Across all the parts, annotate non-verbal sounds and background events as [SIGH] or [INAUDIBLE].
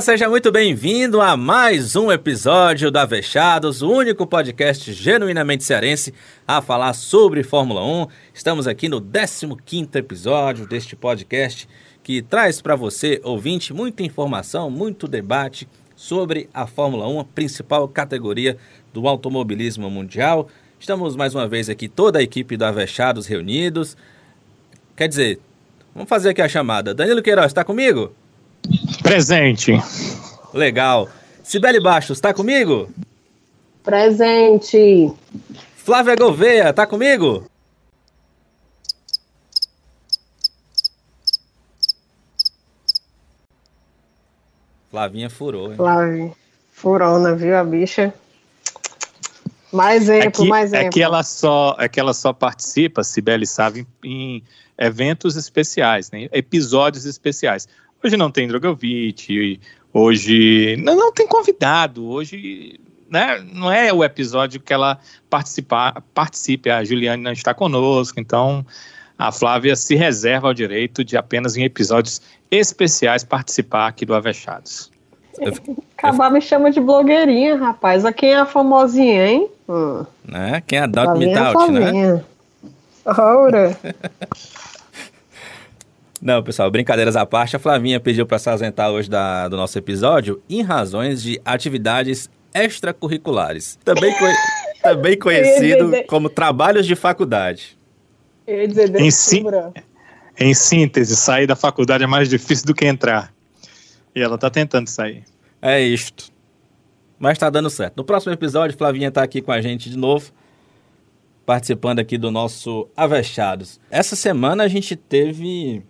Olá, seja muito bem-vindo a mais um episódio da Avechados, o único podcast genuinamente cearense a falar sobre Fórmula 1. Estamos aqui no 15º episódio deste podcast que traz para você, ouvinte, muita informação, muito debate sobre a Fórmula 1, a principal categoria do automobilismo mundial. Estamos mais uma vez aqui, toda a equipe do Avechados reunidos. Quer dizer, vamos fazer aqui a chamada. Danilo Queiroz, está comigo? Presente. Legal. Sibeli Baixos, está comigo? Presente. Flávia Gouveia, está comigo? Flavinha furou, hein? Flávia. Furona, viu a bicha? Mais exemplo, é que, mais exemplo. É que ela só, é que ela só participa, Sibeli sabe, em eventos especiais, né? episódios especiais. Hoje não tem Drogovic, hoje não, não tem convidado, hoje né, não é o episódio que ela participa, participe, a Juliane não está conosco, então a Flávia se reserva o direito de apenas em episódios especiais participar aqui do Avechados. Acabar me chama de blogueirinha, rapaz. A quem é a famosinha, hein? Hum. Né? Quem é a Doubt Me Doubt, né? Ora. [LAUGHS] Não, pessoal, brincadeiras à parte, a Flavinha pediu para se ausentar hoje da, do nosso episódio em razões de atividades extracurriculares, também, co também conhecido como trabalhos de faculdade. Em, si em síntese, sair da faculdade é mais difícil do que entrar. E ela tá tentando sair. É isto. Mas tá dando certo. No próximo episódio, Flavinha tá aqui com a gente de novo, participando aqui do nosso Avechados. Essa semana a gente teve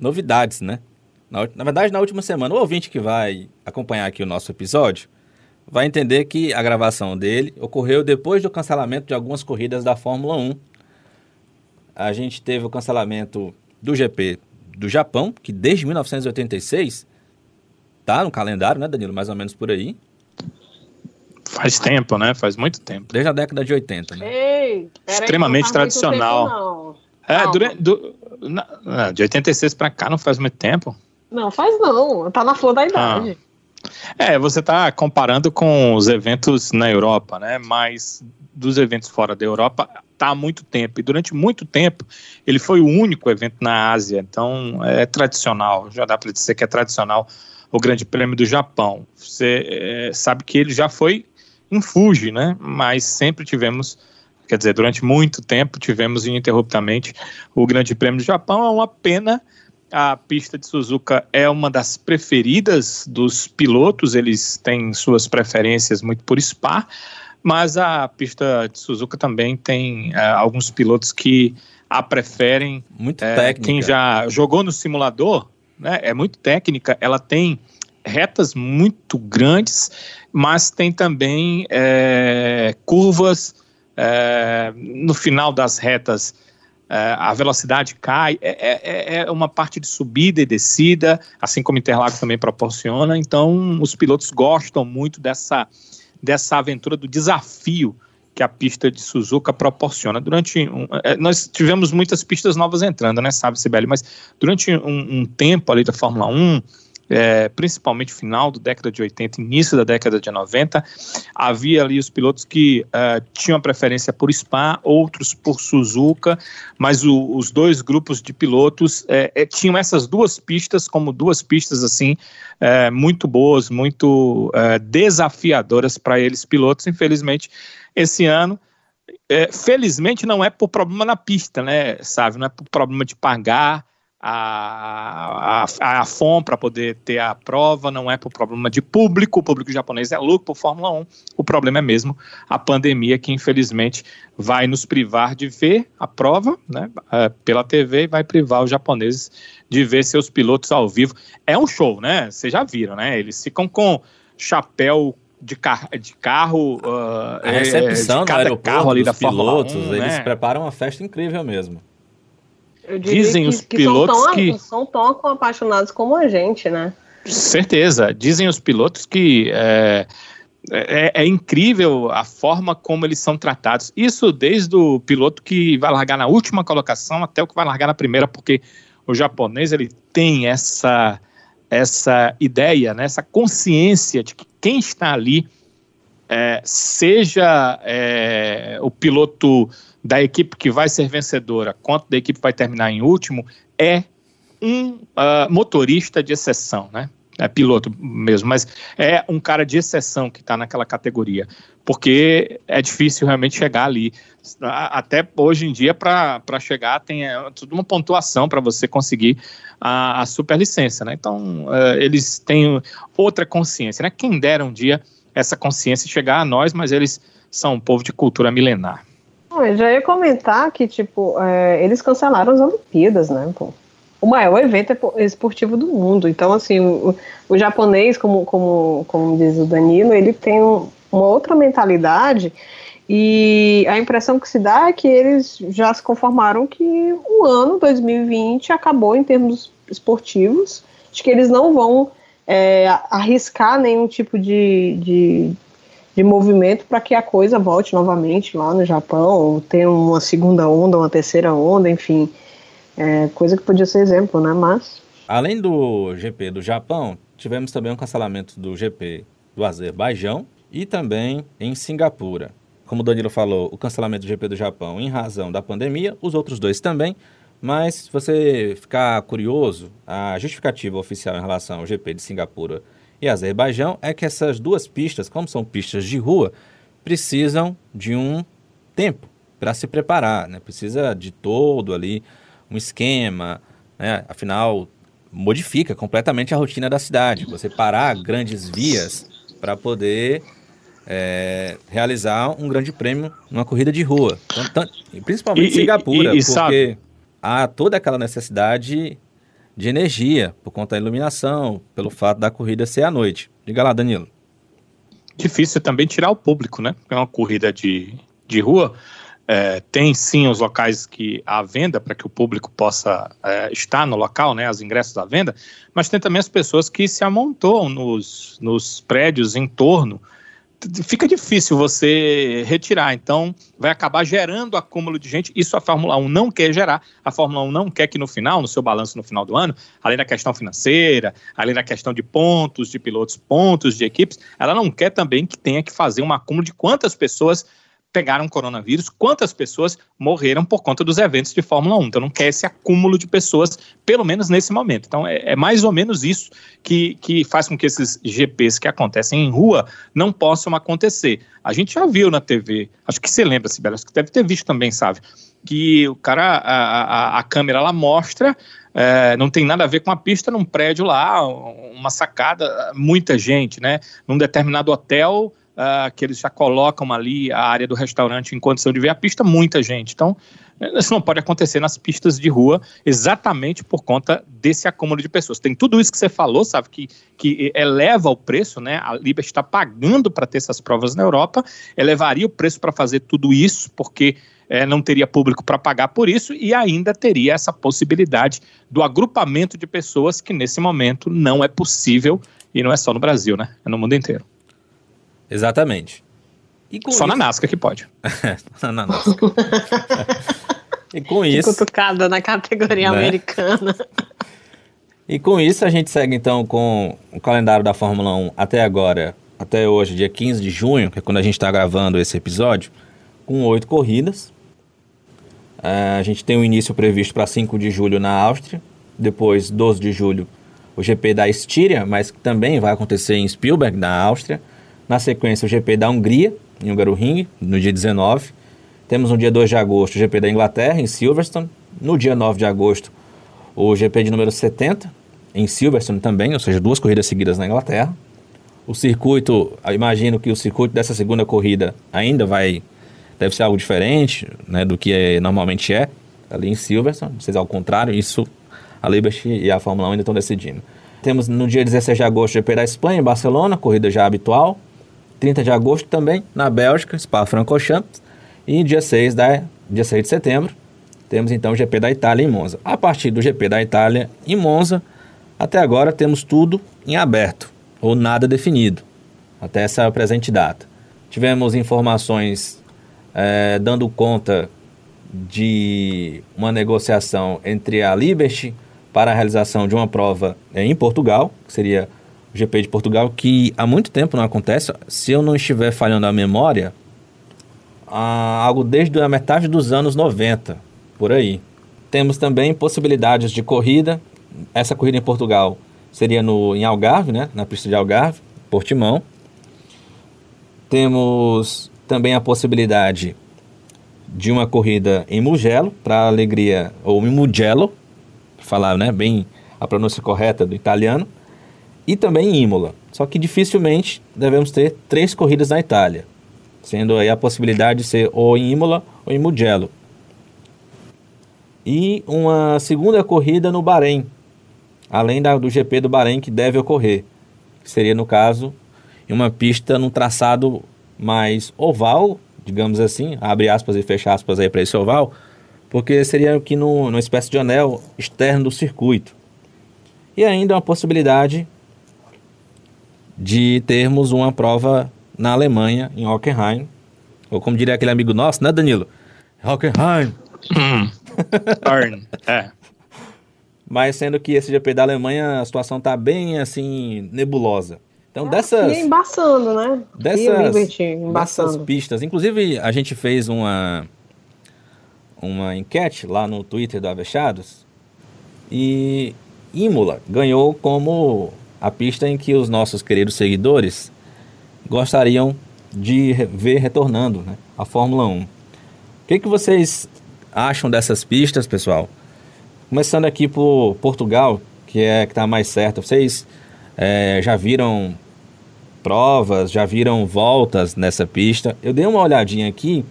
novidades, né? Na, na, verdade, na última semana, o ouvinte que vai acompanhar aqui o nosso episódio vai entender que a gravação dele ocorreu depois do cancelamento de algumas corridas da Fórmula 1. A gente teve o cancelamento do GP do Japão, que desde 1986 tá no calendário, né, Danilo? Mais ou menos por aí. Faz tempo, né? Faz muito tempo. Desde a década de 80, né? Ei, Extremamente tradicional. Tempo, é, durante, do, na, de 86 para cá não faz muito tempo. Não, faz não. Tá na flor da idade. Ah. É, você tá comparando com os eventos na Europa, né? Mas dos eventos fora da Europa tá há muito tempo. E durante muito tempo ele foi o único evento na Ásia. Então é tradicional. Já dá para dizer que é tradicional o Grande Prêmio do Japão. Você é, sabe que ele já foi em Fuji, né? Mas sempre tivemos Quer dizer, durante muito tempo tivemos ininterruptamente o Grande Prêmio do Japão. É uma pena. A pista de Suzuka é uma das preferidas dos pilotos, eles têm suas preferências muito por Spa, mas a pista de Suzuka também tem é, alguns pilotos que a preferem. Muito é, técnica. Quem já jogou no simulador, né, é muito técnica, ela tem retas muito grandes, mas tem também é, curvas é, no final das retas é, a velocidade cai, é, é, é, uma parte de subida e descida, assim como Interlagos também proporciona, então os pilotos gostam muito dessa, dessa aventura, do desafio que a pista de Suzuka proporciona. Durante um, é, nós tivemos muitas pistas novas entrando, né, sabe, Sibeli, mas durante um, um tempo ali da Fórmula 1, é, principalmente final da década de 80, início da década de 90, havia ali os pilotos que é, tinham preferência por Spa, outros por Suzuka, mas o, os dois grupos de pilotos é, é tinham essas duas pistas como duas pistas assim é, muito boas, muito é, desafiadoras para eles pilotos. Infelizmente, esse ano felizmente não é por problema na pista, né, sabe? Não é por problema de pagar, a, a, a FOM para poder ter a prova, não é por problema de público, o público japonês é louco por Fórmula 1, o problema é mesmo a pandemia que infelizmente vai nos privar de ver a prova né, é, pela TV e vai privar os japoneses de ver seus pilotos ao vivo. É um show, né? Vocês já viram, né? Eles ficam com chapéu de, car de carro, uh, a recepção é, de cada carro ali da pilotos, 1, eles né? preparam uma festa incrível mesmo. Dizem que, os que pilotos são tão, que são tão apaixonados como a gente, né? Certeza. Dizem os pilotos que é, é, é, incrível a forma como eles são tratados. Isso desde o piloto que vai largar na última colocação até o que vai largar na primeira, porque o japonês ele tem essa essa ideia, né, essa consciência de que quem está ali, é, seja é, o piloto da equipe que vai ser vencedora, quanto da equipe vai terminar em último, é um uh, motorista de exceção, né? É piloto mesmo, mas é um cara de exceção que está naquela categoria, porque é difícil realmente chegar ali. Até hoje em dia, para chegar, tem é, tudo uma pontuação para você conseguir a, a superlicença, né? Então, uh, eles têm outra consciência, né? Quem dera um dia essa consciência chegar a nós, mas eles são um povo de cultura milenar. Eu já ia comentar que, tipo, é, eles cancelaram as Olimpíadas, né, pô? O maior evento esportivo do mundo. Então, assim, o, o japonês, como, como, como diz o Danilo, ele tem um, uma outra mentalidade e a impressão que se dá é que eles já se conformaram que o ano 2020 acabou em termos esportivos, de que eles não vão é, arriscar nenhum tipo de, de, de movimento para que a coisa volte novamente lá no Japão, ou tenha uma segunda onda, uma terceira onda, enfim. É, coisa que podia ser exemplo, né? Mas. Além do GP do Japão, tivemos também um cancelamento do GP do Azerbaijão e também em Singapura como o Danilo falou, o cancelamento do GP do Japão em razão da pandemia, os outros dois também. Mas se você ficar curioso, a justificativa oficial em relação ao GP de Singapura e Azerbaijão é que essas duas pistas, como são pistas de rua, precisam de um tempo para se preparar, né? Precisa de todo ali um esquema, né? Afinal, modifica completamente a rotina da cidade. Você parar grandes vias para poder é, realizar um grande prêmio numa corrida de rua. principalmente em Singapura, e, e, porque sabe? há toda aquela necessidade de energia por conta da iluminação, pelo fato da corrida ser à noite. Diga lá, Danilo. Difícil também tirar o público, né? É uma corrida de, de rua. É, tem sim os locais que há venda para que o público possa é, estar no local, né, os ingressos à venda, mas tem também as pessoas que se amontoam nos, nos prédios em torno fica difícil você retirar. Então, vai acabar gerando acúmulo de gente. Isso a Fórmula 1 não quer gerar. A Fórmula 1 não quer que no final, no seu balanço no final do ano, além da questão financeira, além da questão de pontos de pilotos, pontos de equipes, ela não quer também que tenha que fazer um acúmulo de quantas pessoas pegaram coronavírus, quantas pessoas morreram por conta dos eventos de Fórmula 1. Então não quer esse acúmulo de pessoas, pelo menos nesse momento. Então é, é, mais ou menos isso que, que faz com que esses GPs que acontecem em rua não possam acontecer. A gente já viu na TV, acho que você lembra, Sibela, acho que deve ter visto também, sabe? Que o cara, a, a, a câmera lá mostra é, não tem nada a ver com a pista num prédio lá, uma sacada, muita gente, né? Num determinado hotel, uh, que eles já colocam ali a área do restaurante em condição de ver a pista, muita gente. Então, isso não pode acontecer nas pistas de rua exatamente por conta desse acúmulo de pessoas. Tem tudo isso que você falou, sabe, que, que eleva o preço, né? A Libra está pagando para ter essas provas na Europa, elevaria o preço para fazer tudo isso, porque é, não teria público para pagar por isso e ainda teria essa possibilidade do agrupamento de pessoas que nesse momento não é possível e não é só no Brasil, né? É no mundo inteiro. Exatamente. Só isso... na NASCAR que pode. [LAUGHS] na NASCAR. [LAUGHS] e com que isso. Cutucada na categoria né? americana. E com isso a gente segue então com o calendário da Fórmula 1 até agora, até hoje, dia 15 de junho, que é quando a gente está gravando esse episódio, com oito corridas. Uh, a gente tem o um início previsto para 5 de julho na Áustria, depois 12 de julho o GP da Estíria, mas que também vai acontecer em Spielberg, na Áustria. Na sequência, o GP da Hungria, em Hungaroring, no dia 19. Temos no dia 2 de agosto o GP da Inglaterra, em Silverstone. No dia 9 de agosto, o GP de número 70, em Silverstone também, ou seja, duas corridas seguidas na Inglaterra. O circuito, imagino que o circuito dessa segunda corrida ainda vai, deve ser algo diferente né, do que é, normalmente é, ali em Silverstone. Vocês, ao contrário, isso a Liberty e a Fórmula 1 ainda estão decidindo. Temos no dia 16 de agosto o GP da Espanha, em Barcelona, corrida já habitual. 30 de agosto também, na Bélgica, Spa-Francorchamps. E dia 6, da, dia 6 de setembro, temos então o GP da Itália em Monza. A partir do GP da Itália em Monza, até agora temos tudo em aberto, ou nada definido, até essa presente data. Tivemos informações é, dando conta de uma negociação entre a Liberty para a realização de uma prova é, em Portugal, que seria GP de Portugal, que há muito tempo não acontece. Se eu não estiver falhando a memória, há algo desde a metade dos anos 90, por aí. Temos também possibilidades de corrida. Essa corrida em Portugal seria no, em Algarve, né, na pista de Algarve, Portimão. Temos também a possibilidade de uma corrida em Mugello, para alegria, ou em Mugello, falar né, bem a pronúncia correta do italiano, e também em Imola. Só que dificilmente devemos ter três corridas na Itália, sendo aí a possibilidade de ser ou em Imola ou em Mugello. E uma segunda corrida no Bahrein, além da, do GP do Bahrein que deve ocorrer, seria no caso em uma pista num traçado mais oval, digamos assim, abre aspas e fecha aspas aí para esse oval, porque seria aqui no, numa espécie de anel externo do circuito. E ainda uma possibilidade de termos uma prova na Alemanha, em Hockenheim, ou como diria aquele amigo nosso, né, Danilo? Hockenheim. Hum. é. Mas sendo que esse GP da Alemanha, a situação está bem, assim, nebulosa. Então, ah, dessas. embaçando, né? Dessas, dessas pistas. Inclusive, a gente fez uma, uma enquete lá no Twitter do Avechados. E Imola ganhou como a pista em que os nossos queridos seguidores gostariam de ver retornando né, a Fórmula 1. O que, que vocês acham dessas pistas, pessoal? Começando aqui por Portugal, que é que está mais certo. Vocês é, já viram provas, já viram voltas nessa pista. Eu dei uma olhadinha aqui,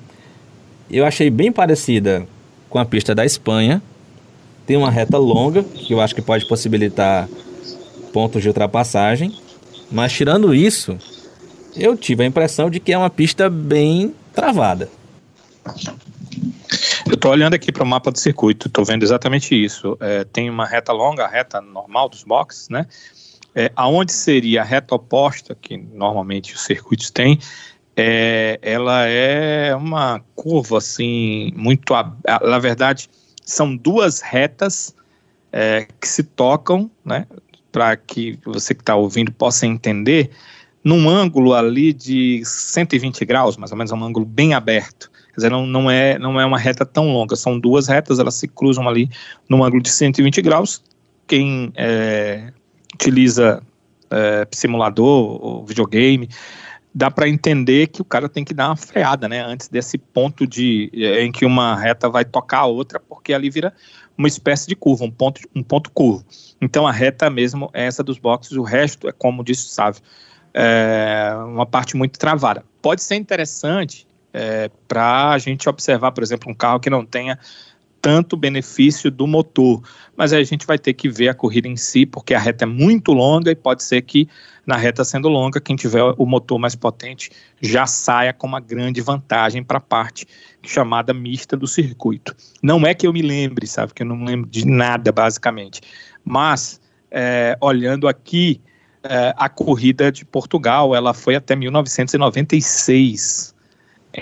eu achei bem parecida com a pista da Espanha. Tem uma reta longa, que eu acho que pode possibilitar pontos de ultrapassagem. Mas tirando isso, eu tive a impressão de que é uma pista bem travada. Eu estou olhando aqui para o mapa do circuito, estou vendo exatamente isso. É, tem uma reta longa, a reta normal dos boxes, né? É, aonde seria a reta oposta, que normalmente os circuitos têm, é, ela é uma curva assim, muito. Na verdade, são duas retas é, que se tocam, né? Para que você que está ouvindo possa entender, num ângulo ali de 120 graus, mais ou menos, um ângulo bem aberto. Quer dizer, não, não, é, não é uma reta tão longa, são duas retas, elas se cruzam ali num ângulo de 120 graus. Quem é, utiliza é, simulador ou videogame, dá para entender que o cara tem que dar uma freada, né, antes desse ponto de é, em que uma reta vai tocar a outra, porque ali vira uma espécie de curva, um ponto, um ponto curvo. Então a reta mesmo é essa dos boxes, o resto é como disse o Sávio, é uma parte muito travada. Pode ser interessante é, para a gente observar, por exemplo, um carro que não tenha tanto benefício do motor. Mas aí a gente vai ter que ver a corrida em si, porque a reta é muito longa e pode ser que na reta sendo longa, quem tiver o motor mais potente já saia com uma grande vantagem para a parte chamada mista do circuito. Não é que eu me lembre, sabe, que eu não lembro de nada basicamente, mas é, olhando aqui é, a corrida de Portugal, ela foi até 1996.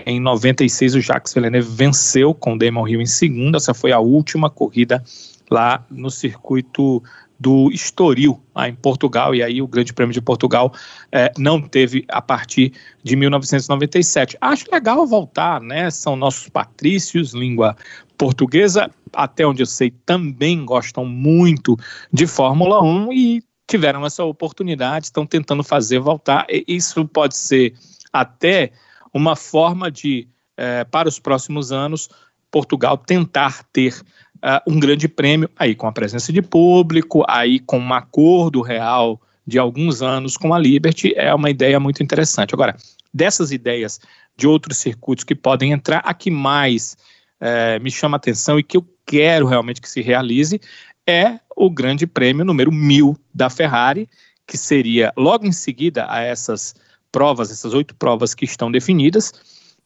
Em 96, o Jacques Villeneuve venceu com Damon Hill em segunda. Essa foi a última corrida lá no circuito do Estoril, lá em Portugal, e aí o Grande Prêmio de Portugal é, não teve a partir de 1997. Acho legal voltar, né? São nossos patrícios, língua portuguesa, até onde eu sei, também gostam muito de Fórmula 1 e tiveram essa oportunidade, estão tentando fazer voltar. E isso pode ser até uma forma de, eh, para os próximos anos, Portugal tentar ter uh, um grande prêmio, aí com a presença de público, aí com um acordo real de alguns anos com a Liberty, é uma ideia muito interessante. Agora, dessas ideias de outros circuitos que podem entrar, a que mais eh, me chama atenção e que eu quero realmente que se realize é o grande prêmio número mil da Ferrari, que seria logo em seguida a essas provas, essas oito provas que estão definidas,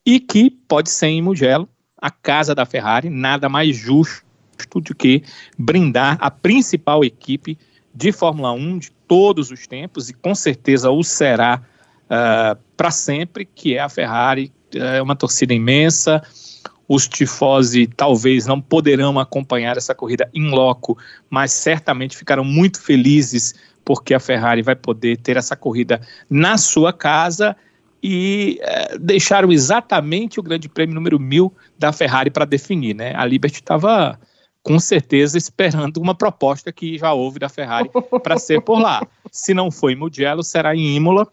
e que pode ser em Mugello, a casa da Ferrari, nada mais justo do que brindar a principal equipe de Fórmula 1 de todos os tempos, e com certeza o será uh, para sempre, que é a Ferrari, é uma torcida imensa, os tifosi talvez não poderão acompanhar essa corrida em loco, mas certamente ficaram muito felizes porque a Ferrari vai poder ter essa corrida na sua casa e é, deixaram exatamente o Grande Prêmio número 1000 da Ferrari para definir, né? A Liberty estava com certeza esperando uma proposta que já houve da Ferrari para ser por lá. Se não for em Mugello, será em Imola.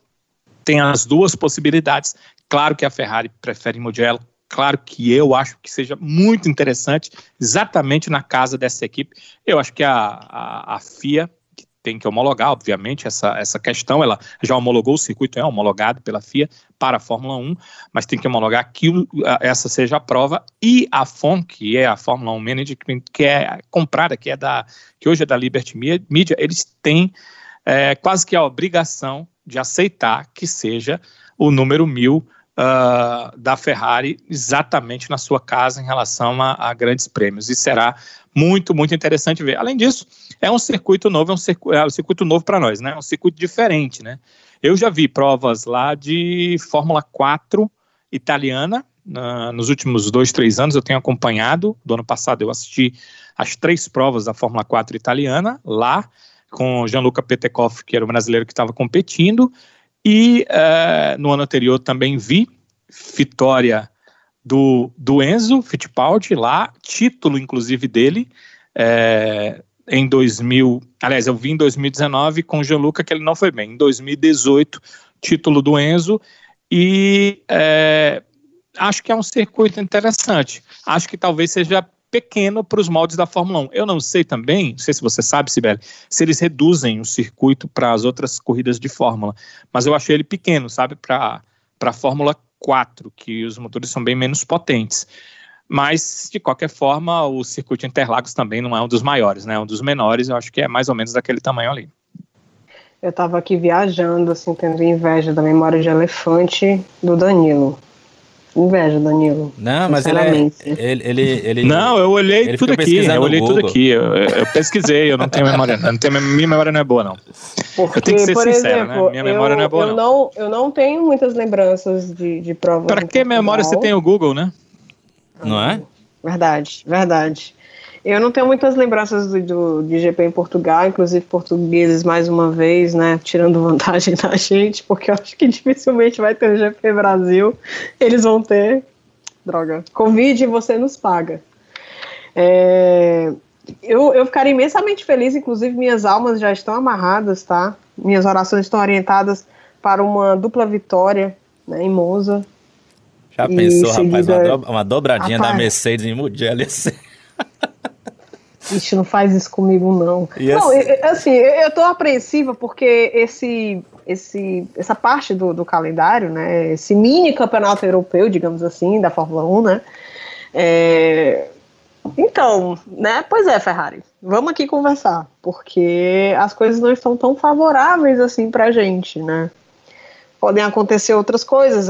Tem as duas possibilidades. Claro que a Ferrari prefere Mugello, claro que eu acho que seja muito interessante, exatamente na casa dessa equipe. Eu acho que a, a, a FIA tem que homologar, obviamente, essa, essa questão. Ela já homologou o circuito, é homologado pela FIA para a Fórmula 1, mas tem que homologar que essa seja a prova. E a FOM, que é a Fórmula 1 Management, que é comprada, que é da que hoje é da Liberty Media, eles têm é, quase que a obrigação de aceitar que seja o número mil uh, da Ferrari exatamente na sua casa em relação a, a, grandes prêmios. E será muito, muito interessante ver. Além disso, é um circuito novo, é um circuito, é um circuito novo para nós, né? É um circuito diferente, né? Eu já vi provas lá de Fórmula 4 italiana, uh, nos últimos dois, três anos eu tenho acompanhado. Do ano passado eu assisti as três provas da Fórmula 4 italiana lá, com Gianluca Petekoff, que era o brasileiro que estava competindo, e uh, no ano anterior também vi vitória do, do Enzo Fittipaldi lá, título inclusive dele, é, em 2000, aliás, eu vi em 2019 com o Gianluca que ele não foi bem, em 2018, título do Enzo, e é, acho que é um circuito interessante, acho que talvez seja pequeno para os moldes da Fórmula 1. Eu não sei também, não sei se você sabe, Sibeli, se eles reduzem o circuito para as outras corridas de Fórmula, mas eu achei ele pequeno, sabe, para a Fórmula 4, que os motores são bem menos potentes. Mas, de qualquer forma, o circuito Interlagos também não é um dos maiores, né? É um dos menores, eu acho que é mais ou menos daquele tamanho ali. Eu estava aqui viajando, assim, tendo inveja da memória de elefante do Danilo. Inveja, Danilo. Não, mas ele, é, ele, ele, ele, Não, eu olhei tudo aqui. Eu olhei tudo aqui. Eu, eu, pesquisei, eu não tenho memória. Não tenho, minha memória não é boa, não. Porque, eu tenho que ser por sincero, exemplo, né? Minha memória eu, não é boa, eu não. não. Eu não tenho muitas lembranças de, de provas. Para que memória você tem o Google, né? Não é? Verdade, verdade. Eu não tenho muitas lembranças do, do, de GP em Portugal, inclusive portugueses mais uma vez, né, tirando [LAUGHS] vantagem da gente, porque eu acho que dificilmente vai ter o GP Brasil. Eles vão ter. Droga. Convide e você nos paga. É, eu, eu ficaria imensamente feliz, inclusive minhas almas já estão amarradas, tá? Minhas orações estão orientadas para uma dupla vitória né, em Monza. Já E pensou, seguida- rapaz, uma, uma dobradinha Rapaz. da Mercedes em Mugello? ser- [LAUGHS] Ixi, não faz isso comigo, não. Não, assim- assim, eu tô apreensiva porque esse, esse, essa parte do, do calendário, né, esse mini campeonato europeu, digamos assim, da Fórmula 1, né, é, então, né, pois é, Ferrari, vamos aqui conversar, porque as coisas não estão tão favoráveis assim pra gente, né. Podem acontecer outras coisas,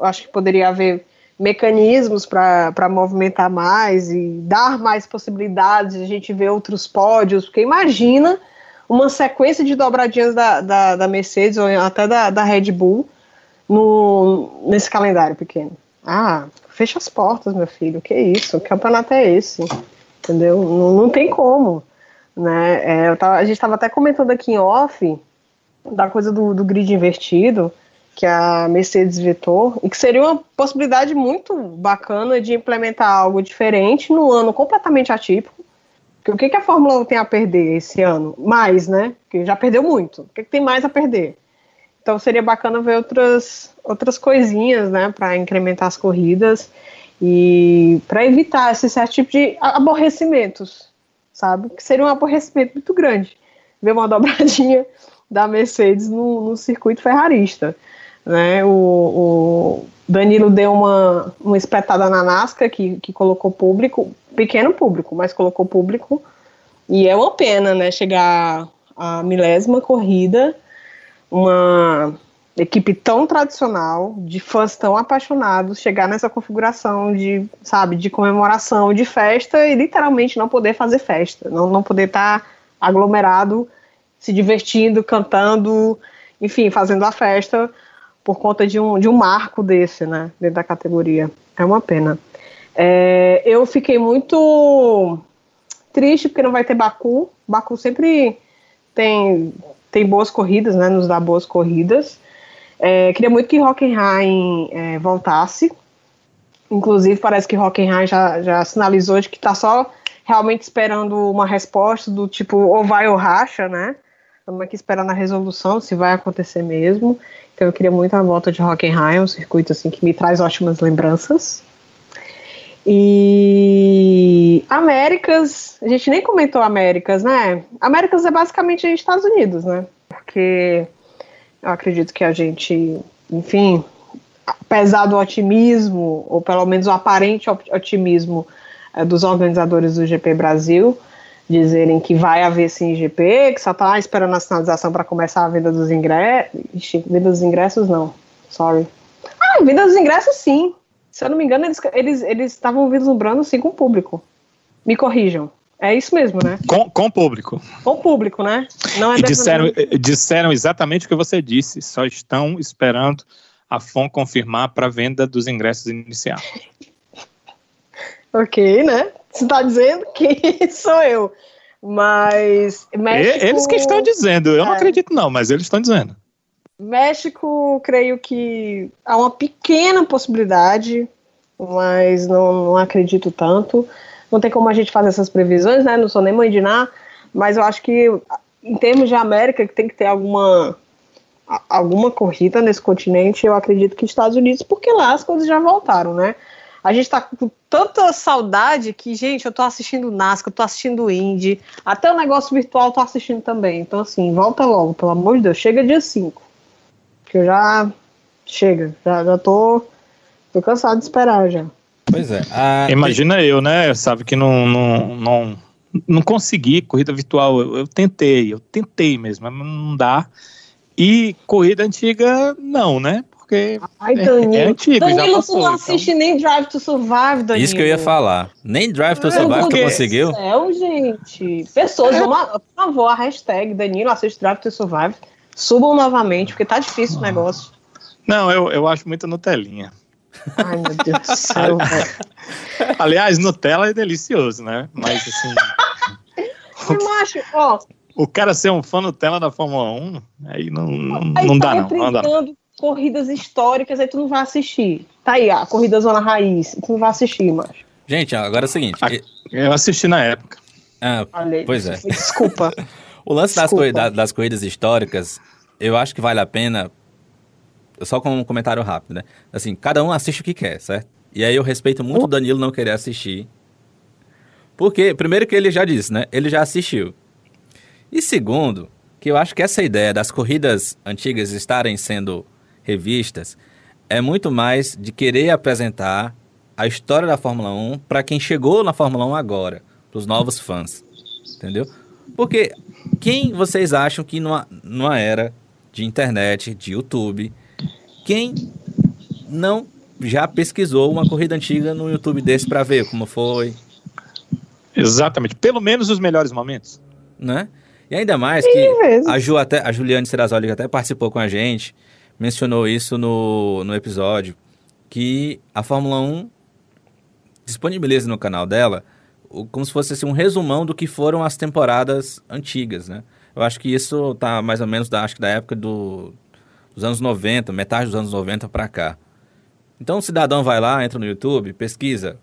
acho que poderia haver mecanismos para movimentar mais e dar mais possibilidades de a gente ver outros pódios, porque imagina uma sequência de dobradinhas da, da, da Mercedes ou até da, da Red Bull no, nesse calendário pequeno. Ah, fecha as portas, meu filho, que isso, que campeonato é esse? Entendeu? Não, não tem como. Né? É, tava- a gente estava até comentando aqui em off da coisa do, do grid invertido, que a Mercedes vetou, e que seria uma possibilidade muito bacana de implementar algo diferente num ano completamente atípico. Porque o que, que a Fórmula 1 tem a perder esse ano? Mais, né? Porque já perdeu muito. O que, que tem mais a perder? Então seria bacana ver outras, outras coisinhas, né, para incrementar as corridas e para evitar esse certo tipo de aborrecimentos, sabe? Que seria um aborrecimento muito grande ver uma dobradinha da Mercedes no, no circuito ferrarista. Né? O, o Danilo deu uma, uma espetada na Nascar que, que colocou público, pequeno público, mas colocou público, e é uma pena, né? Chegar a milésima corrida, uma equipe tão tradicional, de fãs tão apaixonados, chegar nessa configuração de, sabe, de comemoração, de festa e literalmente não poder fazer festa, não, não poder estar aglomerado, se divertindo, cantando, enfim, fazendo a festa por conta de um, de um marco desse, né, dentro da categoria. É uma pena. É, eu fiquei muito triste porque não vai ter Baku. Baku sempre tem, tem boas corridas, né? Nos dá boas corridas. É, queria muito que Hockenheim é, voltasse. Inclusive, parece que Hockenheim já, já sinalizou de que está só realmente esperando uma resposta do tipo ou vai ou racha, né? Estamos aqui esperando a resolução, se vai acontecer mesmo. Então eu queria muito a volta de Hockenheim, um circuito assim que me traz ótimas lembranças. E Américas, a gente nem comentou Américas, né? Américas é basicamente Estados Unidos, né? Porque eu acredito que a gente, enfim, apesar do otimismo, ou pelo menos o aparente otimismo é, dos organizadores do GP Brasil, dizerem que vai haver sim GP, que só está esperando a sinalização para começar a venda dos ingressos. Ixi, venda dos ingressos não, sorry. Ah, venda dos ingressos sim. Se eu não me engano, eles eles eles estavam vislumbrando sim com o público. Me corrijam. É isso mesmo, né? Com, com o público. Com o público, né? Não é e disseram, disseram exatamente o que você disse, só estão esperando a FON confirmar para venda dos ingressos iniciais. [LAUGHS] ok, né? Você está dizendo que [LAUGHS] sou eu. Mas. México, eles que estão dizendo, eu é, não acredito, não, mas eles estão dizendo. México, creio que há uma pequena possibilidade, mas não, não acredito tanto. Não tem como a gente fazer essas previsões, né? Não sou nem mãe de nada, mas eu acho que em termos de América, que tem que ter alguma alguma corrida nesse continente, eu acredito que Estados Unidos, porque lá as coisas já voltaram, né? A gente tá com tanta saudade que, gente, eu tô assistindo NASCAR, tô assistindo Indy, até o negócio virtual tô assistindo também. Então, assim, volta logo, pelo amor de Deus. Chega dia 5. Que eu já. Chega, já, já tô. Tô cansado de esperar já. Pois é. A... Imagina eu, né? Sabe que não, não, não, não consegui corrida virtual. Eu, eu tentei, eu tentei mesmo, mas não dá. E corrida antiga, não, né? Porque Ai, Danilo, é, é antigo, Danilo, já passou, tu não assiste então. nem Drive to Survive, Danilo. Isso que eu ia falar. Nem Drive to Survive tu conseguiu? Céu, gente. Pessoas, é. vamos, por favor, a hashtag Danilo assiste Drive to Survive. Subam novamente, porque tá difícil o negócio. Não, eu, eu acho muito Nutelinha. Ai, meu Deus do céu, [LAUGHS] velho. Aliás, Nutella é delicioso, né? Mas assim. Eu acho, ó. O cara ser um fã Nutella da Fórmula 1, aí não, não, aí não tá dá, não. não dá corridas históricas, aí tu não vai assistir. Tá aí, a corrida Zona Raiz, tu não vai assistir, mas. Gente, agora é o seguinte. Eu assisti na época. Ah, pois é. [LAUGHS] Desculpa. o lance das, corridas, das corridas históricas, eu acho que vale a pena. Só com um comentário rápido, né? Assim, cada um assiste o que quer, certo? E aí eu respeito muito o Danilo não querer assistir. Porque, primeiro que ele já disse, né? Ele já assistiu. E segundo, que eu acho que essa ideia das corridas antigas estarem sendo revistas, é muito mais de querer apresentar a história da Fórmula 1 para quem chegou na Fórmula 1 agora, para os novos fãs. Entendeu? Porque quem vocês acham que numa, numa era de internet, de YouTube, quem não já pesquisou uma corrida antiga no YouTube desse para ver como foi? Exatamente, pelo menos os melhores momentos. Né? E ainda mais que a, Ju até, a Juliane Serrazoli até participou com a gente mencionou isso no, no episódio, que a Fórmula 1 disponibiliza no canal dela como se fosse assim, um resumão do que foram as temporadas antigas, né? Eu acho que isso tá mais ou menos da, acho que da época do, dos anos 90, metade dos anos 90 para cá. Então o cidadão vai lá, entra no YouTube, pesquisa,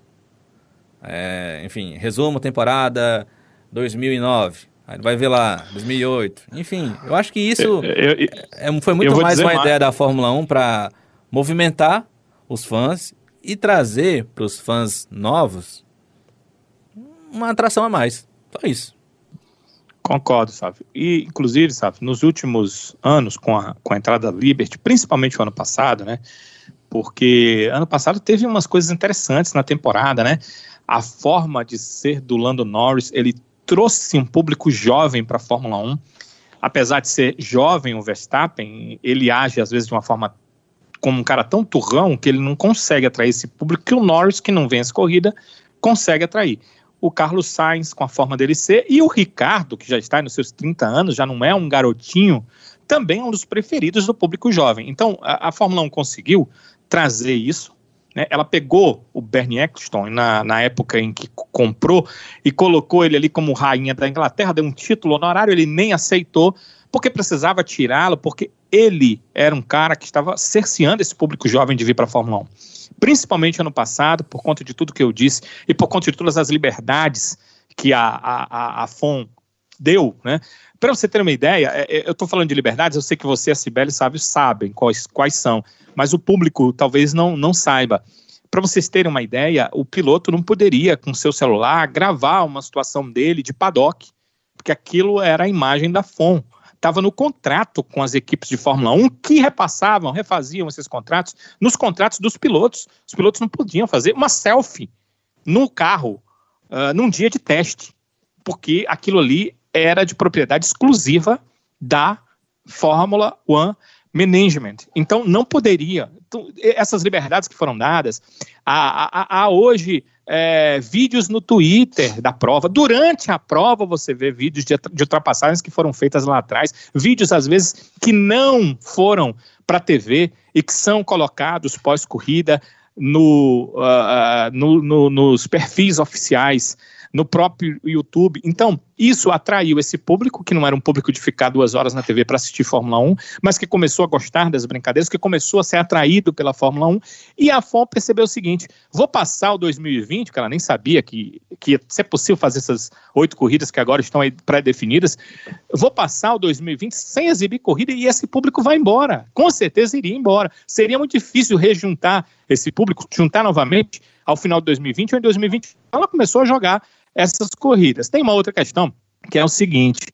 é, enfim, resumo temporada 2009. Aí vai ver lá, 2008. Enfim, eu acho que isso eu, eu, é, foi muito mais uma mais. ideia da Fórmula 1 para movimentar os fãs e trazer para os fãs novos uma atração a mais. Só isso. Concordo, sabe? E, inclusive, sabe, nos últimos anos, com a, com a entrada da Liberty, principalmente o ano passado, né? Porque ano passado teve umas coisas interessantes na temporada, né? A forma de ser do Lando Norris, ele trouxe um público jovem para a Fórmula 1. Apesar de ser jovem o Verstappen, ele age às vezes de uma forma como um cara tão turrão que ele não consegue atrair esse público que o Norris, que não vence corrida, consegue atrair. O Carlos Sainz, com a forma dele ser, e o Ricardo, que já está nos seus 30 anos, já não é um garotinho, também é um dos preferidos do público jovem. Então, a, a Fórmula 1 conseguiu trazer isso, Né? Ela pegou o Bernie Ecclestone na, na época em que comprou e colocou ele ali como rainha da Inglaterra, deu um título honorário, ele nem aceitou, porque precisava tirá-lo, porque ele era um cara que estava cerceando esse público jovem de vir para a Fórmula 1. Principalmente ano passado, por conta de tudo que eu disse e por conta de todas as liberdades que a, a, a, a FON deu, né? Para você ter uma ideia, é, é, eu estou falando de liberdades, eu sei que você e a Sibeli sabe, sabem quais, quais são, mas o público talvez não, não saiba. Para vocês terem uma ideia, o piloto não poderia, com seu celular, gravar uma situação dele de paddock, porque aquilo era a imagem da FOM. Estava no contrato com as equipes de Fórmula 1 que repassavam, refaziam esses contratos nos contratos dos pilotos. Os pilotos não podiam fazer uma selfie no carro, uh, num dia de teste, porque aquilo ali era de propriedade exclusiva da Fórmula 1 Management. Então, não poderia. Então, essas liberdades que foram dadas, há, há, há hoje é, vídeos no Twitter da prova. Durante a prova, você vê vídeos de, de ultrapassagens que foram feitas lá atrás, vídeos, às vezes, que não foram para a TV e que são colocados pós-corrida no, uh, no, no, nos perfis oficiais no próprio YouTube. Então, isso atraiu esse público, que não era um público de ficar duas horas na TV para assistir Fórmula 1, mas que começou a gostar das brincadeiras, que começou a ser atraído pela Fórmula 1. E a FOM percebeu o seguinte: vou passar o 2020, que ela nem sabia que, que ia ser possível fazer essas oito corridas que agora estão pré-definidas, vou passar o 2020 sem exibir corrida e esse público vai embora. Com certeza iria embora. Seria muito difícil rejuntar esse público, juntar novamente ao final de 2020 ou em 2020. Ela começou a jogar essas corridas. Tem uma outra questão, que é o seguinte: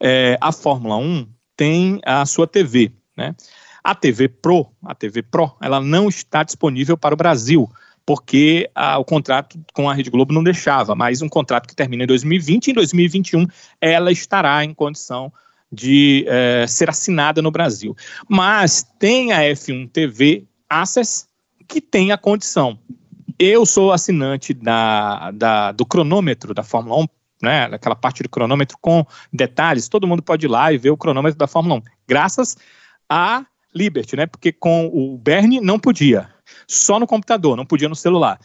é, a Fórmula 1 tem a sua TV, né? A TV Pro, a TV Pro, ela não está disponível para o Brasil, porque a, o contrato com a Rede Globo não deixava, mas um contrato que termina em 2020 e em 2021 ela estará em condição de é, ser assinada no Brasil. Mas tem a F1 TV Access que tem a condição eu sou assinante da, da, do cronômetro da Fórmula 1, né, aquela parte do cronômetro com detalhes, todo mundo pode ir lá e ver o cronômetro da Fórmula 1, graças a Liberty, né, porque com o Bernie não podia, só no computador, não podia no celular.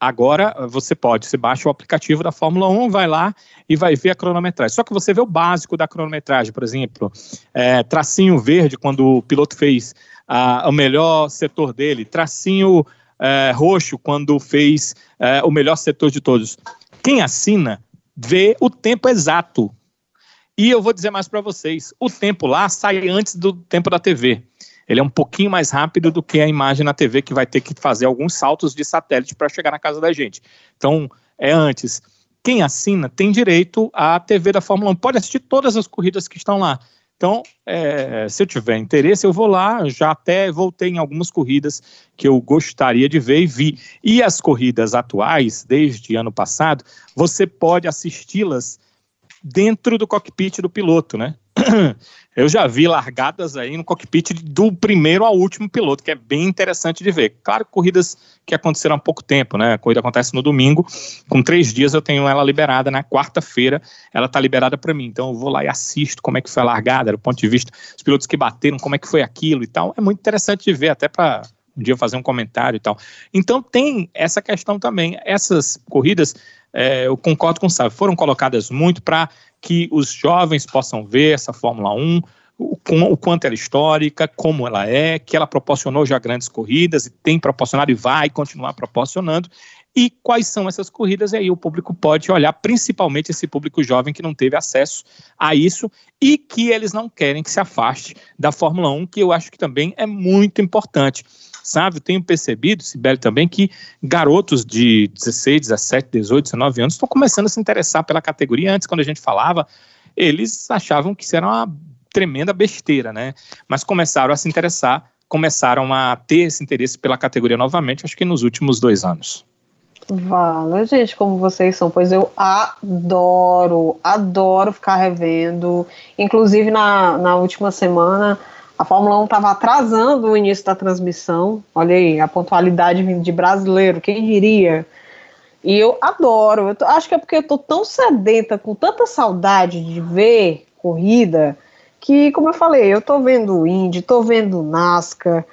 Agora você pode, você baixa o aplicativo da Fórmula 1, vai lá e vai ver a cronometragem. Só que você vê o básico da cronometragem, por exemplo, é, tracinho verde quando o piloto fez a, o melhor setor dele, tracinho é, roxo quando fez é, o melhor setor de todos. Quem assina vê o tempo exato. E eu vou dizer mais para vocês: o tempo lá sai antes do tempo da TV. Ele é um pouquinho mais rápido do que a imagem na TV, que vai ter que fazer alguns saltos de satélite para chegar na casa da gente. Então, é antes. Quem assina tem direito à TV da Fórmula 1. Pode assistir todas as corridas que estão lá. Então, é, se eu tiver interesse, eu vou lá. Já até voltei em algumas corridas que eu gostaria de ver e vi. E as corridas atuais, desde ano passado, você pode assisti-las dentro do cockpit do piloto, né? [CLEARS THROAT] Eu já vi largadas aí no cockpit do primeiro ao último piloto, que é bem interessante de ver. Claro, corridas que aconteceram há pouco tempo, né? A corrida acontece no domingo, com três dias eu tenho ela liberada, na quarta-feira ela está liberada para mim. Então eu vou lá e assisto como é que foi a largada, do ponto de vista dos pilotos que bateram, como é que foi aquilo e tal. É muito interessante de ver, até para um dia fazer um comentário e tal. Então tem essa questão também. Essas corridas, é, eu concordo com o Sábio, foram colocadas muito para que os jovens possam ver essa Fórmula 1, o, o, quanto ela é histórica, como ela é, que ela proporcionou já grandes corridas e tem proporcionado e vai continuar proporcionando, e quais são essas corridas, e aí o público pode olhar, principalmente esse público jovem que não teve acesso a isso e que eles não querem que se afaste da Fórmula 1, que eu acho que também é muito importante. Sabe, eu tenho percebido, Sibeli, também, que garotos de 16, 17, 18, 19 anos estão começando a se interessar pela categoria. Antes, quando a gente falava, eles achavam que isso era uma tremenda besteira, né? Mas começaram a se interessar, começaram a ter esse interesse pela categoria novamente, acho que nos últimos dois anos. Vala, gente, como vocês são, pois eu adoro, adoro ficar revendo. Inclusive, na, na última semana, a Fórmula 1 estava atrasando o início da transmissão. Olha aí, a pontualidade vindo de brasileiro, quem diria? E eu adoro. Eu tô, acho que é porque eu tô tão sedenta, com tanta saudade de ver corrida, que, como eu falei, eu tô vendo o Indy, tô vendo o NASCAR,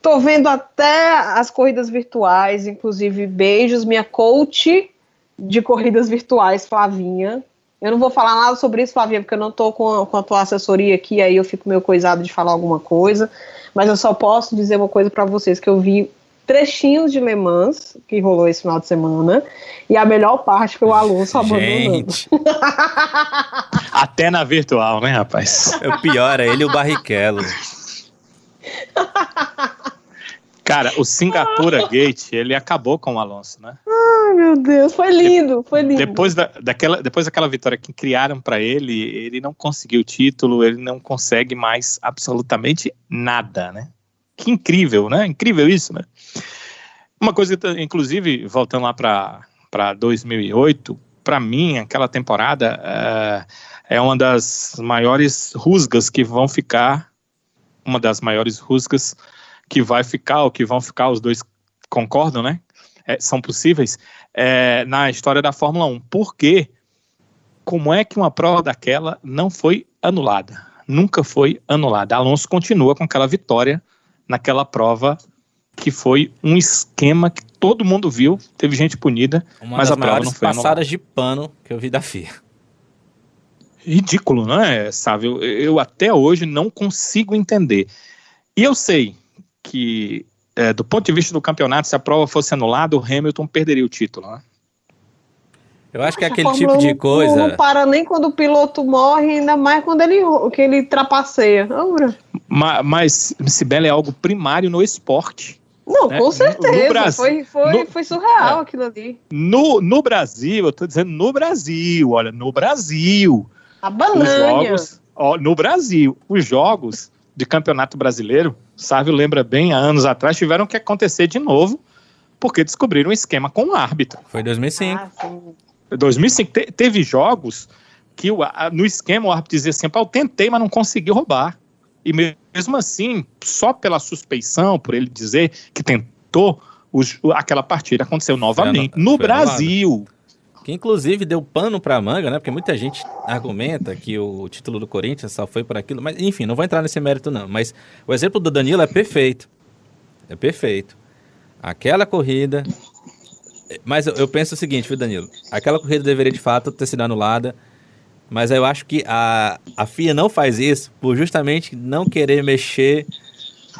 Tô vendo até as corridas virtuais, inclusive beijos, minha coach de corridas virtuais, Flavinha. Eu não vou falar nada sobre isso, Flavinha, porque eu não tô com a, com a tua assessoria aqui, aí eu fico meio coisado de falar alguma coisa. Mas eu só posso dizer uma coisa para vocês, que eu vi trechinhos de Le Mans, que rolou esse final de semana, e a melhor parte foi o Alonso [LAUGHS] abandonando. [LAUGHS] Até na virtual, né, rapaz? É o pior, é ele e o Barrichello. [LAUGHS] Cara, o Singapura Gate, ele acabou com o Alonso, né? Ai, meu Deus, foi lindo, foi lindo. Depois, da, daquela, depois daquela vitória que criaram para ele, ele não conseguiu o título, ele não consegue mais absolutamente nada, né? Que incrível, né? Incrível isso, né? Uma coisa, inclusive, voltando lá para 2008, para mim, aquela temporada é, é uma das maiores rusgas que vão ficar, uma das maiores rusgas que vai ficar, ou que vão ficar, os dois concordam, né? É, são possíveis, é, na história da Fórmula 1. Por quê? Como é que uma prova daquela não foi anulada? Nunca foi anulada. Alonso continua com aquela vitória naquela prova que foi um esquema que todo mundo viu, teve gente punida, Uma mas a prova não foi passadas de pano que eu vi da FIA. Ridículo, não é, sabe? Eu, eu até hoje não consigo entender. E eu sei que, é, do ponto de vista do campeonato, se a prova fosse anulada, o Hamilton perderia o título, né? Eu acho que é aquele tipo de coisa. Não para nem quando o piloto morre, ainda mais quando ele, que ele trapaceia. Mas, mas Sibeli é algo primário no esporte. Não, né? com certeza. No Brasil, foi, foi, no, foi surreal é, aquilo ali. No, no Brasil, eu tô dizendo no Brasil, olha, no Brasil. A banana. Jogos, ó, no Brasil, os jogos de campeonato brasileiro, Sávio lembra bem, há anos atrás, tiveram que acontecer de novo, porque descobriram um esquema com o árbitro. Foi 2005. Ah, 2005 te, teve jogos que o, a, no esquema o árbitro dizia assim: eu tentei, mas não consegui roubar. E mesmo assim, só pela suspeição, por ele dizer que tentou, os, aquela partida aconteceu novamente. no, no Brasil. Que inclusive deu pano pra manga, né? Porque muita gente argumenta que o título do Corinthians só foi por aquilo. Mas, enfim, não vou entrar nesse mérito, não. Mas o exemplo do Danilo é perfeito. É perfeito. Aquela corrida mas eu, eu, penso o seguinte, viu, Danilo? Aquela corrida deveria de fato ter sido anulada, mas eu acho que a, a FIA não faz isso por justamente não querer mexer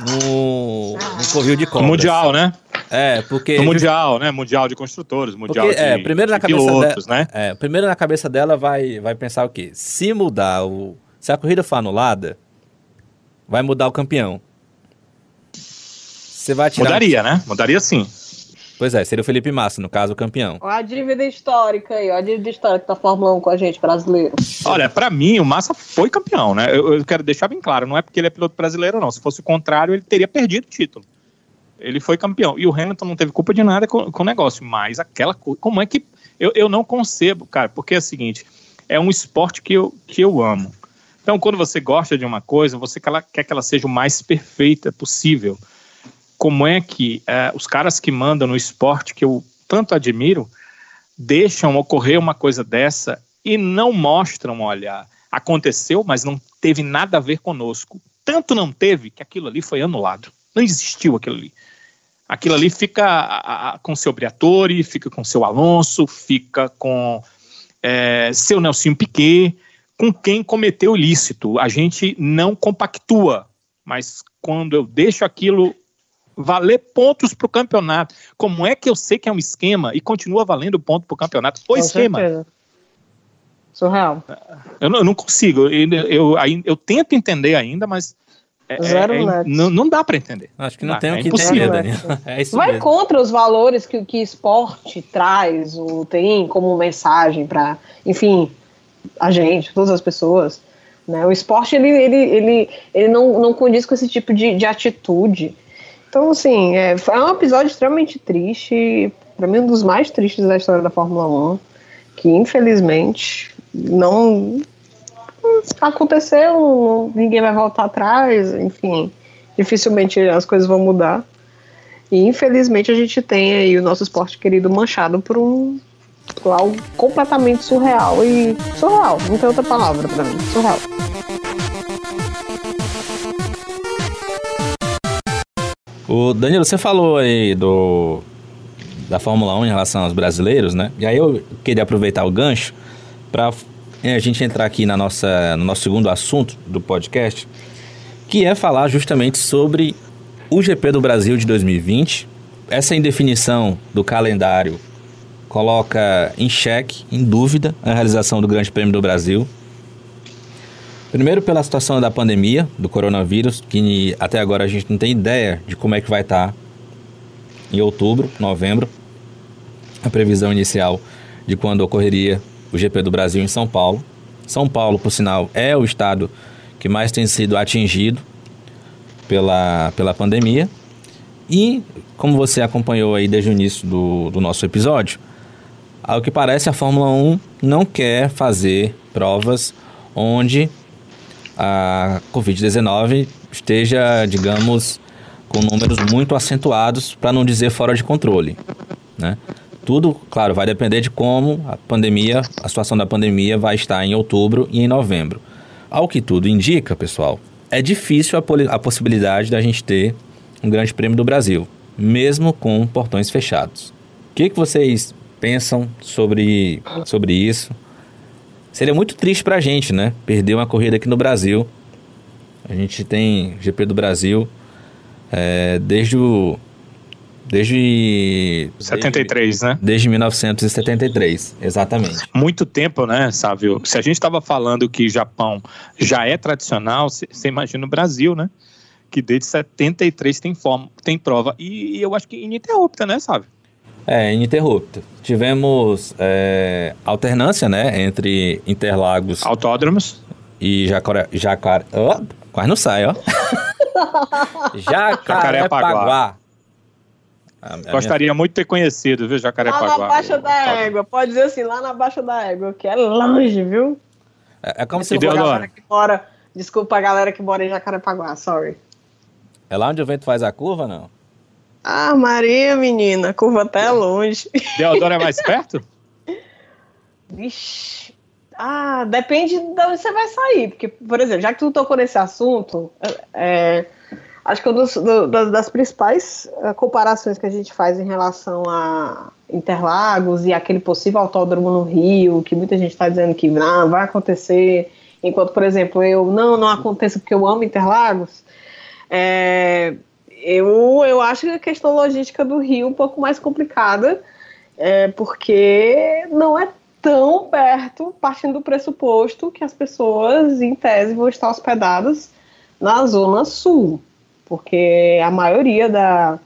no, no covil de cobras. Mundial, né? É, porque... No mundial, né? Mundial de construtores, mundial porque, de, é, primeiro na cabeça pilotos, né? É, primeiro na cabeça dela vai, vai pensar o quê? Se mudar o... Se a corrida for anulada, vai mudar o campeão. Você vai tirar... Mudaria, né? Mudaria sim. Pois é, seria o Felipe Massa, no caso, o campeão. Olha a dívida histórica aí, olha a dívida histórica da Fórmula 1 com a gente, brasileiro. Olha, para mim, o Massa foi campeão, né? Eu, eu, quero deixar bem claro, não é porque ele é piloto brasileiro, não. Se fosse o contrário, ele teria perdido o título. Ele foi campeão. E o Hamilton não teve culpa de nada com, o negócio. Mas aquela coisa. Como é que. Eu, eu não concebo, cara, porque é o seguinte: é um esporte que eu, que eu amo. Então, quando você gosta de uma coisa, você quer que ela seja o mais perfeita possível como é que é, os caras que mandam no esporte, que eu tanto admiro, deixam ocorrer uma coisa dessa e não mostram, olha, aconteceu, mas não teve nada a ver conosco. Tanto não teve que aquilo ali foi anulado. Não existiu aquilo ali. Aquilo ali fica a, a, com seu Briatore, fica com seu Alonso, fica com é, seu Nelson Piquet, com quem cometeu ilícito. A gente não compactua, mas quando eu deixo aquilo valer pontos para o campeonato. Como é que eu sei que é um esquema e continua valendo ponto para o campeonato? O Com esquema. Certeza. Surreal. Eu não, eu não consigo. Eu, eu, eu, eu, tento entender ainda, mas. É, Zero é, é, não, não dá para entender. Acho que não, tem o é que entender, Daniel. [LAUGHS] É isso Vai mesmo. contra os valores que o que esporte traz, o tem como mensagem para, enfim, a gente, todas as pessoas. Né? O esporte ele, ele, ele, ele não, não condiz com esse tipo de, de atitude. Então, assim, é, é um episódio extremamente triste, para mim um dos mais tristes da história da Fórmula 1, que infelizmente não aconteceu, ninguém vai voltar atrás, enfim, dificilmente as coisas vão mudar. E infelizmente a gente tem aí o nosso esporte querido manchado por um por algo completamente surreal e surreal, não tem outra palavra para mim, surreal. O Danilo, você falou aí do da Fórmula 1 em relação aos brasileiros, né? E aí eu queria aproveitar o gancho para é, a gente entrar aqui na nossa, no nosso segundo assunto do podcast, que é falar justamente sobre o GP do Brasil de 2020. Essa indefinição do calendário coloca em xeque, em dúvida, a realização do Grande Prêmio do Brasil. Primeiro pela situação da pandemia, do coronavírus, que até agora a gente não tem ideia de como é que vai estar em outubro, novembro a previsão inicial de quando ocorreria o GP do Brasil em São Paulo. São Paulo, por sinal, é o estado que mais tem sido atingido pela, pela pandemia. E, como você acompanhou aí desde o início do, do nosso episódio, ao que parece a Fórmula 1 não quer fazer provas onde a Covid-19 esteja, digamos, com números muito acentuados, para não dizer fora de controle. Né? Tudo, claro, vai depender de como a pandemia, a situação da pandemia vai estar em outubro e em novembro. Ao que tudo indica, pessoal, é difícil a, a possibilidade da gente ter um Grande Prêmio do Brasil, mesmo com portões fechados. O que, que vocês pensam sobre, sobre isso? Seria muito triste para a gente, né? Perder uma corrida aqui no Brasil. A gente tem GP do Brasil é, desde o Desde. 73, desde, né? Desde 1973, exatamente. Muito tempo, né, Sávio? Se a gente estava falando que Japão já é tradicional, você imagina o Brasil, né? Que desde 73 tem, forma, tem prova. E, e eu acho que ininterrupta, né, Sávio? É, ininterrupta. Tivemos é, alternância, né, entre Interlagos... Autódromos. E Jacaré... Jacar... Oh, quase não sai, ó. [LAUGHS] [LAUGHS] Jacarepaguá. A, a Gostaria minha... muito de ter conhecido, viu, Jacarepaguá. Lá na Baixa da Égua, pode dizer assim, lá na Baixa da Égua, que é longe, viu? É, é como se... A galera que mora, desculpa a galera que mora em Jacarepaguá, sorry. É lá onde o vento faz a curva, não? Ah, Maria, menina, a curva até é longe. Deodoro é mais [LAUGHS] perto? Vixe. Ah, depende de onde você vai sair. Porque, por exemplo, já que tu tocou nesse assunto, é, Acho que uma do, das principais uh, comparações que a gente faz em relação a Interlagos e aquele possível autódromo no Rio, que muita gente está dizendo que não, vai acontecer, enquanto, por exemplo, eu não, não aconteça porque eu amo Interlagos, é, eu, eu acho que a questão logística do Rio é um pouco mais complicada, é, porque não é tão perto, partindo do pressuposto que as pessoas, em tese, vão estar hospedadas na Zona Sul porque a maioria da,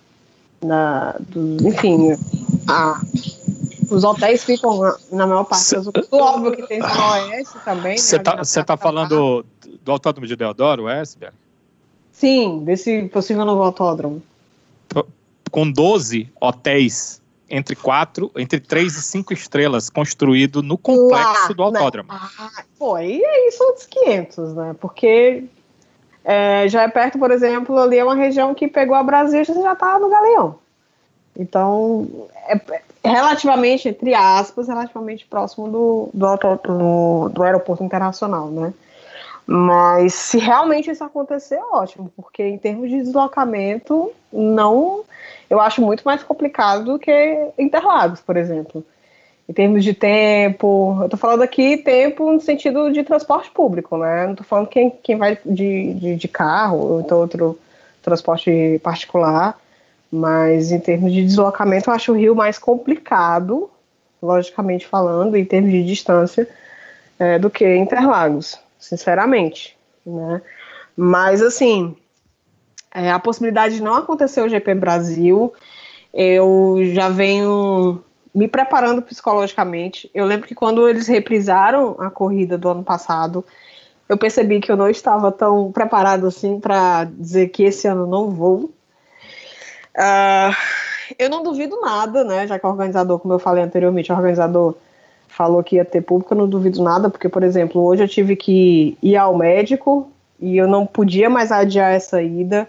da do, enfim, a, os hotéis ficam na, maior parte das óbvio que tem no Oeste também. Você está né, tá falando do autódromo de Deodoro, Esberg? Sim, desse possível novo autódromo. Com 12 hotéis entre quatro, entre três e cinco estrelas construído no complexo Lá, do autódromo. Né? Ah, pô, e aí são outros 500, né? Porque é, já é perto, por exemplo, ali é uma região que pegou a Brasília e já está no Galeão. Então, é, é relativamente, entre aspas, relativamente próximo do, do, do, aeroporto internacional, né? Mas se realmente isso acontecer, ótimo, porque em termos de deslocamento, não, eu acho muito mais complicado do que Interlagos, por exemplo em termos de tempo. Eu tô falando aqui tempo no sentido de transporte público, né? Não tô falando quem, quem vai de, de, de carro ou então outro transporte particular. Mas em termos de deslocamento, eu acho o Rio mais complicado, logicamente falando, em termos de distância, é, do que Interlagos, sinceramente. Né? Mas, assim, é, a possibilidade de não acontecer o GP Brasil, eu já venho me preparando psicologicamente. Eu lembro que quando eles reprisaram a corrida do ano passado, eu percebi que eu não estava tão preparado assim para dizer que esse ano não vou. Uh, eu não duvido nada, né? Já que o organizador, como eu falei anteriormente, o organizador falou que ia ter público, eu não duvido nada, porque, por exemplo, hoje eu tive que ir ao médico e eu não podia mais adiar essa ida.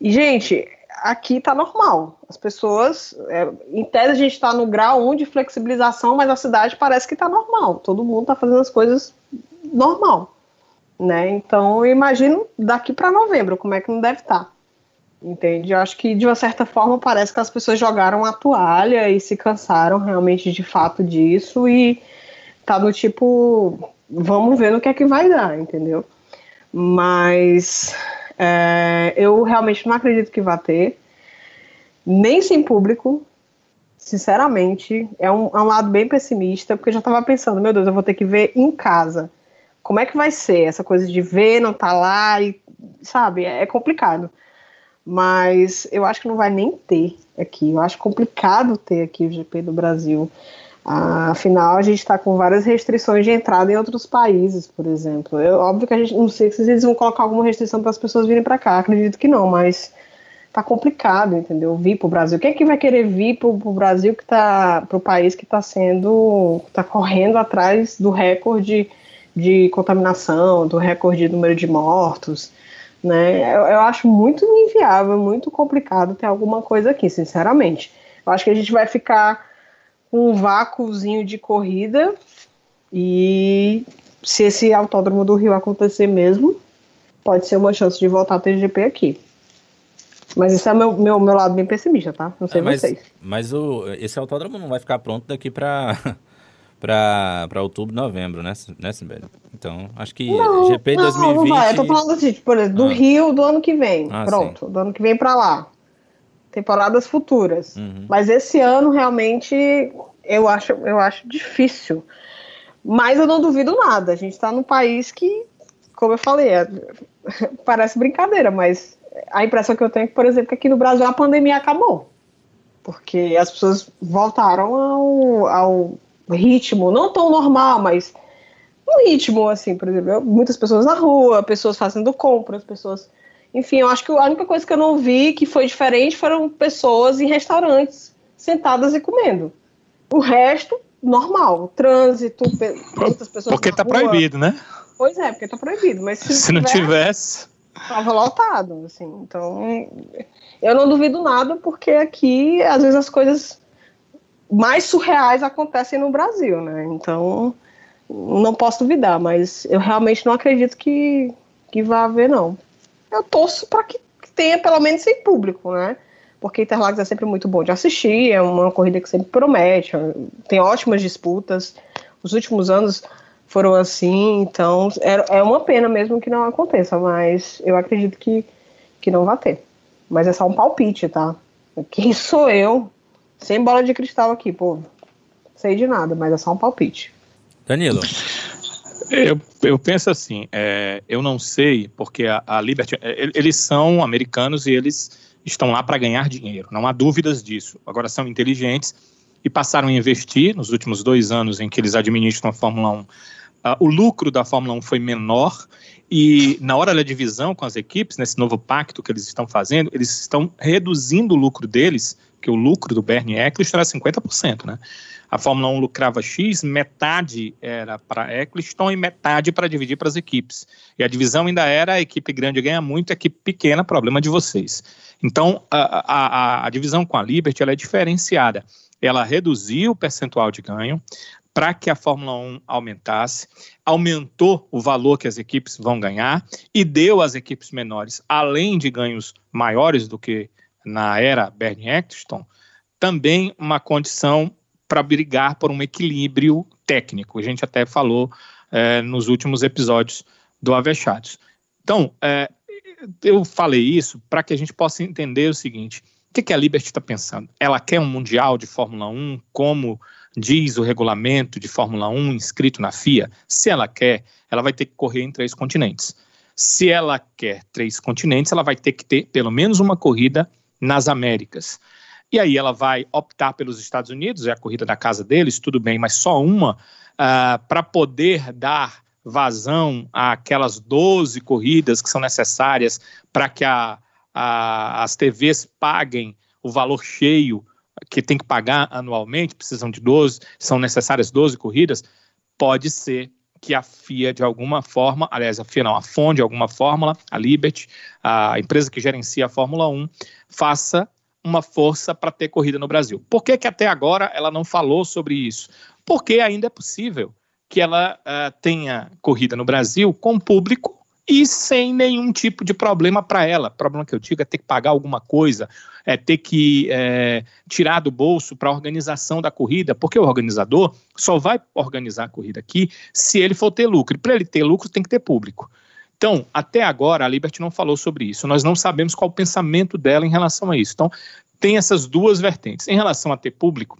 E, gente, aqui tá normal. As pessoas, é, em tese, a gente está no grau 1 de flexibilização, mas a cidade parece que tá normal. Todo mundo tá fazendo as coisas normal. Né? Então, eu imagino daqui para novembro como é que não deve estar. Tá. Entende? Eu acho que de uma certa forma parece que as pessoas jogaram a toalha e se cansaram realmente de fato disso e tá no tipo, vamos ver no que é que vai dar, entendeu? Mas é, eu realmente não acredito que vá ter, nem sem público, sinceramente, é um, é um lado bem pessimista, porque eu já estava pensando, meu Deus, eu vou ter que ver em casa. Como é que vai ser essa coisa de ver, não tá lá e, sabe, é complicado mas eu acho que não vai nem ter aqui. Eu acho complicado ter aqui o GP do Brasil. Ah, afinal, a gente está com várias restrições de entrada em outros países, por exemplo. Eu, óbvio que a gente não sei se eles vão colocar alguma restrição para as pessoas virem para cá, acredito que não, mas tá complicado, entendeu? Vir para o Brasil. Quem é que vai querer vir para o Brasil que tá para o país que está sendo, está correndo atrás do recorde de contaminação, do recorde de número de mortos? Né? Eu, eu acho muito inviável, muito complicado ter alguma coisa aqui, sinceramente. Eu acho que a gente vai ficar um vácuozinho de corrida e se esse autódromo do Rio acontecer mesmo, pode ser uma chance de voltar a ter GP aqui. Mas esse é meu, meu, meu lado bem pessimista, tá? Não sei é, mas, vocês. Mas o, esse autódromo não vai ficar pronto daqui para [LAUGHS] para outubro, novembro, né, né Simbelli? Então, acho que não, GP não, 2020... Não, vai. Eu tô falando assim, tipo, do ah. Rio do ano que vem. Ah, Pronto, sim. do ano que vem para lá. Temporadas futuras. Uhum. Mas esse ano, realmente, eu acho, eu acho difícil. Mas eu não duvido nada. A gente tá num país que, como eu falei, é, [LAUGHS] parece brincadeira, mas a impressão que eu tenho é que, por exemplo, que aqui no Brasil a pandemia acabou. Porque as pessoas voltaram ao, ao ritmo, não tão normal, mas um ritmo, assim, por exemplo, muitas pessoas na rua, pessoas fazendo compras, pessoas. Enfim, eu acho que a única coisa que eu não vi que foi diferente foram pessoas em restaurantes sentadas e comendo. O resto, normal. Trânsito, muitas pessoas. Porque tá rua. proibido, né? Pois é, porque tá proibido. Mas se, se não tivesse. Tava lotado, assim. Então, eu não duvido nada, porque aqui, às vezes, as coisas mais surreais acontecem no Brasil, né? Então, não posso duvidar, mas eu realmente não acredito que, que vá haver, não. Eu torço para que tenha pelo menos sem público, né? Porque Interlagos é sempre muito bom de assistir, é uma corrida que sempre promete, tem ótimas disputas. Os últimos anos foram assim, então é, é uma pena mesmo que não aconteça, mas eu acredito que, que não vai ter. Mas é só um palpite, tá? Quem [LAUGHS] sou eu sem bola de cristal aqui, povo. Sei de nada, mas é só um palpite. Danilo. [LAUGHS] Eu, eu penso assim, é, eu não sei, porque a, a Liberty, é, eles são americanos e eles estão lá para ganhar dinheiro, não há dúvidas disso. Agora são inteligentes e passaram a investir nos últimos dois anos em que eles administram a Fórmula 1. Uh, o lucro da Fórmula 1 foi menor e na hora da divisão com as equipes, nesse novo pacto que eles estão fazendo, eles estão reduzindo o lucro deles que o lucro do Bernie Eccleston era 50%, né? A Fórmula 1 lucrava X, metade era para Eccleston e metade para dividir para as equipes. E a divisão ainda era a equipe grande ganha muito, a equipe pequena, problema de vocês. Então, a, a, a divisão com a Liberty ela é diferenciada. Ela reduziu o percentual de ganho para que a Fórmula 1 aumentasse, aumentou o valor que as equipes vão ganhar e deu às equipes menores, além de ganhos maiores do que na era Bernie Eccleston, também uma condição para brigar por um equilíbrio técnico. A gente até falou é, nos últimos episódios do Avechados. Então, é, eu falei isso para que a gente possa entender o seguinte: o que, que a Liberty está pensando? Ela quer um Mundial de Fórmula 1, como diz o regulamento de Fórmula 1 inscrito na FIA? Se ela quer, ela vai ter que correr em três continentes. Se ela quer três continentes, ela vai ter que ter pelo menos uma corrida nas Américas. E aí ela vai optar pelos Estados Unidos, é a corrida da casa deles, tudo bem, mas só uma, uh, ah, para poder dar vazão àquelas 12 corridas que são necessárias para que a, a, as TVs paguem o valor cheio que tem que pagar anualmente, precisam de 12, são necessárias 12 corridas, pode ser que a FIA, de alguma forma, aliás, a FIA não, a FON, de alguma fórmula, a Liberty, a empresa que gerencia a Fórmula 1, faça uma força para ter corrida no Brasil. Por que, que até agora ela não falou sobre isso? Porque ainda é possível que ela uh, tenha corrida no Brasil com público e sem nenhum tipo de problema para ela. Problema que eu digo é ter que pagar alguma coisa, é ter que é, tirar do bolso para a organização da corrida, porque o organizador só vai organizar a corrida aqui se ele for ter lucro. Para ele ter lucro, tem que ter público. Então, até agora, a Liberty não falou sobre isso. Nós não sabemos qual o pensamento dela em relação a isso. Então, tem essas duas vertentes. Em relação a ter público,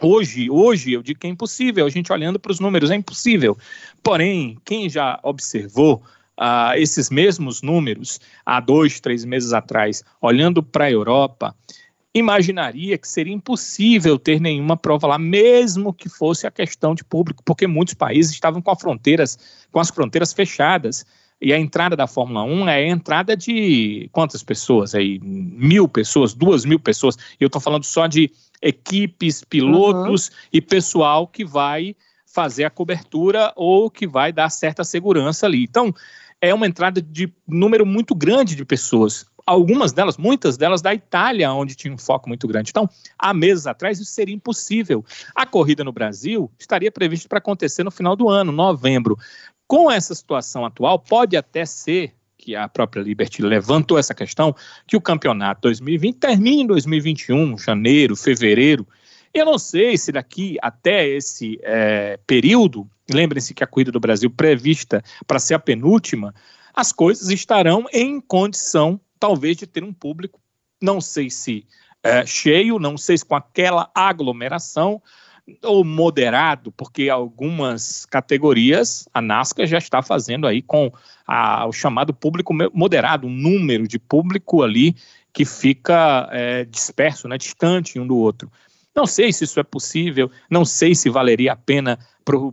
Hoje, hoje eu digo que é impossível, a gente olhando para os números, é impossível. Porém, quem já observou uh, esses mesmos números há dois, três meses atrás, olhando para a Europa, imaginaria que seria impossível ter nenhuma prova lá, mesmo que fosse a questão de público, porque muitos países estavam com, fronteiras, com as fronteiras fechadas. E a entrada da Fórmula 1 é a entrada de quantas pessoas aí? Mil pessoas, duas mil pessoas. E eu estou falando só de equipes, pilotos uhum. e pessoal que vai fazer a cobertura ou que vai dar certa segurança ali. Então, é uma entrada de número muito grande de pessoas. Algumas delas, muitas delas da Itália, onde tinha um foco muito grande. Então, há meses atrás, isso seria impossível. A corrida no Brasil estaria prevista para acontecer no final do ano, novembro. Com essa situação atual, pode até ser que a própria Liberty levantou essa questão, que o campeonato 2020 termine em 2021, janeiro, fevereiro. Eu não sei se daqui até esse é, período, lembrem-se que a corrida do Brasil prevista para ser a penúltima, as coisas estarão em condição, talvez, de ter um público, não sei se é, cheio, não sei se com aquela aglomeração, ou moderado, porque algumas categorias a NASCAR já está fazendo aí com a, o chamado público moderado, um número de público ali que fica é, disperso, né, distante um do outro. Não sei se isso é possível, não sei se valeria a pena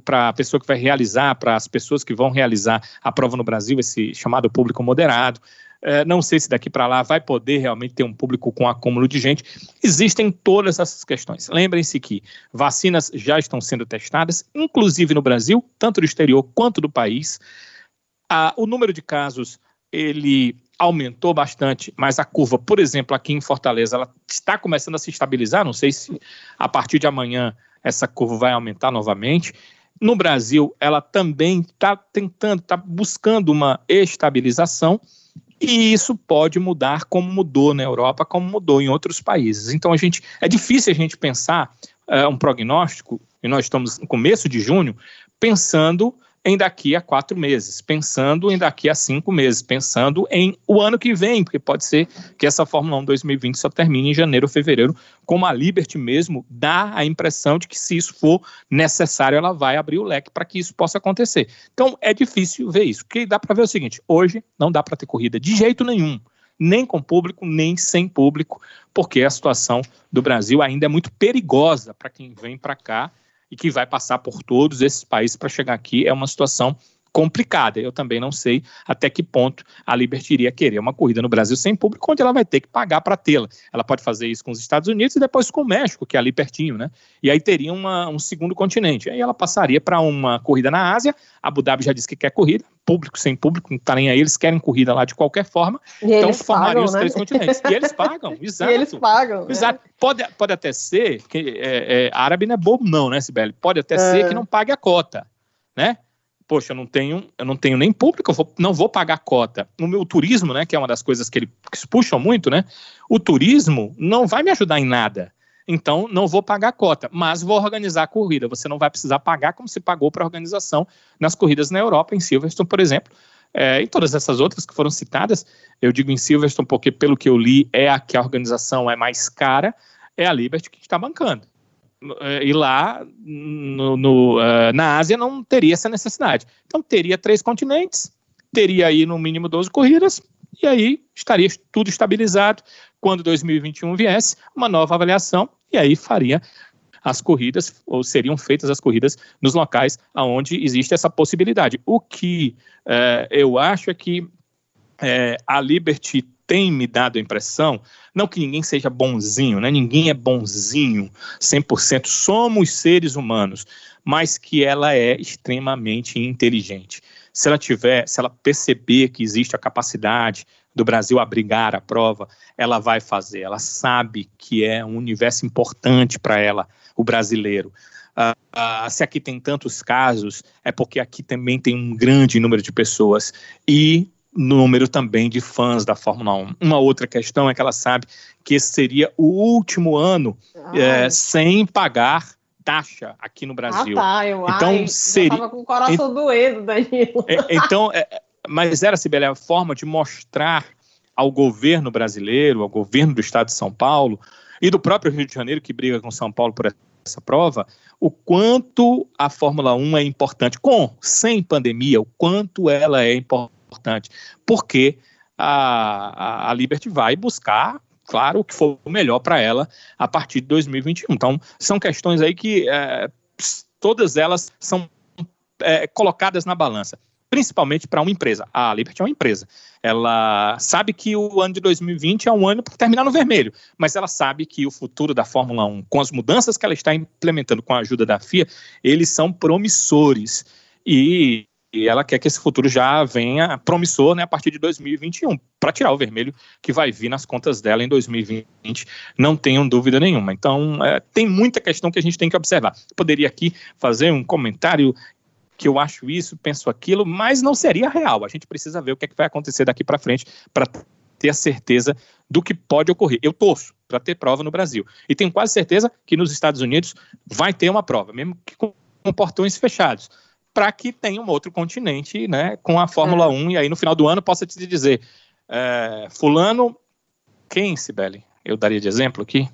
para a pessoa que vai realizar, para as pessoas que vão realizar a prova no Brasil, esse chamado público moderado. É, não sei se daqui para lá vai poder realmente ter um público com acúmulo de gente. Existem todas essas questões. Lembrem-se que vacinas já estão sendo testadas, inclusive no Brasil, tanto do exterior quanto do país. Ah, o número de casos ele aumentou bastante, mas a curva, por exemplo, aqui em Fortaleza, ela está começando a se estabilizar. Não sei se a partir de amanhã essa curva vai aumentar novamente. No Brasil, ela também está tentando, está buscando uma estabilização. E isso pode mudar como mudou na Europa, como mudou em outros países. Então a gente é difícil a gente pensar uh, um prognóstico, e nós estamos no começo de junho, pensando em daqui a quatro meses, pensando em daqui a cinco meses, pensando em o ano que vem, porque pode ser que essa Fórmula 1 2020 só termine em janeiro ou fevereiro, como a Liberty mesmo dá a impressão de que se isso for necessário, ela vai abrir o leque para que isso possa acontecer. Então é difícil ver isso. O que dá para ver é o seguinte: hoje não dá para ter corrida de jeito nenhum nem com público, nem sem público, porque a situação do Brasil ainda é muito perigosa para quem vem para cá e que vai passar por todos esses países para chegar aqui é uma situação complicada. Eu também não sei até que ponto a Liberty iria querer uma corrida no Brasil sem público, onde ela vai ter que pagar para tê-la. Ela pode fazer isso com os Estados Unidos e depois com o México, que é ali pertinho, né? E aí teria uma, um segundo continente. Aí ela passaria para uma corrida na Ásia. A Abu Dhabi já disse que quer corrida, público sem público, não está nem aí, eles querem corrida lá de qualquer forma. E então formariam os né? três continentes. E eles pagam, [LAUGHS] exato. E eles pagam. Né? Exato. É. Pode, pode até ser que é, é, árabe não é bobo, não, né, Sibeli? Pode até ser é. que não pague a cota, né? Poxa, eu não tenho, eu não tenho nem público, eu vou, não vou pagar cota. No meu turismo, né, que é uma das coisas que eles puxam muito, né? O turismo não vai me ajudar em nada. Então, não vou pagar cota, mas vou organizar a corrida. Você não vai precisar pagar como se pagou para a organização nas corridas na Europa, em Silverstone, por exemplo. É, e todas essas outras que foram citadas, eu digo em Silverstone porque, pelo que eu li, é a que a organização é mais cara, é a Liberty que está bancando. Eh, e lá no, no, uh, na Ásia não teria essa necessidade. Então teria três continentes, teria aí no mínimo 12 corridas, e aí estaria tudo estabilizado. Quando 2021 viesse, uma nova avaliação, e aí faria as corridas, ou seriam feitas as corridas nos locais onde existe essa possibilidade. O que uh, eu acho é que uh, a Liberty tem me dado a impressão, não que ninguém seja bonzinho, né? ninguém é bonzinho 100%, somos seres humanos, mas que ela é extremamente inteligente. Se ela tiver, se ela perceber que existe a capacidade do Brasil abrigar a prova, ela vai fazer. Ela sabe que é um universo importante para ela, o brasileiro. ah, ah, se aqui tem tantos casos, é porque aqui também tem um grande número de pessoas e número também de fãs da Fórmula 1. Uma outra questão é que ela sabe que esse seria o último ano é, sem pagar taxa aqui no Brasil. Ah, tá, eu então, ai, seria... tava com o coração doendo, Danilo. É, então, é, mas era, Sibeli, a forma de mostrar ao governo brasileiro, ao governo do estado de São Paulo e do próprio Rio de Janeiro, que briga com São Paulo por essa prova, o quanto a Fórmula 1 é importante, com, sem pandemia, o quanto ela é importante, porque a, a, a Liberty vai buscar claro, o que for melhor para ela a partir de 2021. Então, são questões aí que é, todas elas são é, colocadas na balança principalmente para uma empresa. A Liberty é uma empresa. Ela sabe que o ano de 2020 é um ano para terminar no vermelho, mas ela sabe que o futuro da Fórmula 1, com as mudanças que ela está implementando com a ajuda da FIA, eles são promissores. E e ela quer que esse futuro já venha promissor né, a partir de 2021, para tirar o vermelho que vai vir nas contas dela em 2020, não tenham dúvida nenhuma. Então, é, tem muita questão que a gente tem que observar. Poderia aqui fazer um comentário que eu acho isso, penso aquilo, mas não seria real. A gente precisa ver o que, é que vai acontecer daqui para frente para ter a certeza do que pode ocorrer. Eu torço para ter prova no Brasil. E tenho quase certeza que nos Estados Unidos vai ter uma prova, mesmo que com portões fechados para que tenha um outro continente né, com a Fórmula é. 1 e aí no final do ano possa te dizer é, fulano, quem, Sibeli? Eu daria de exemplo aqui.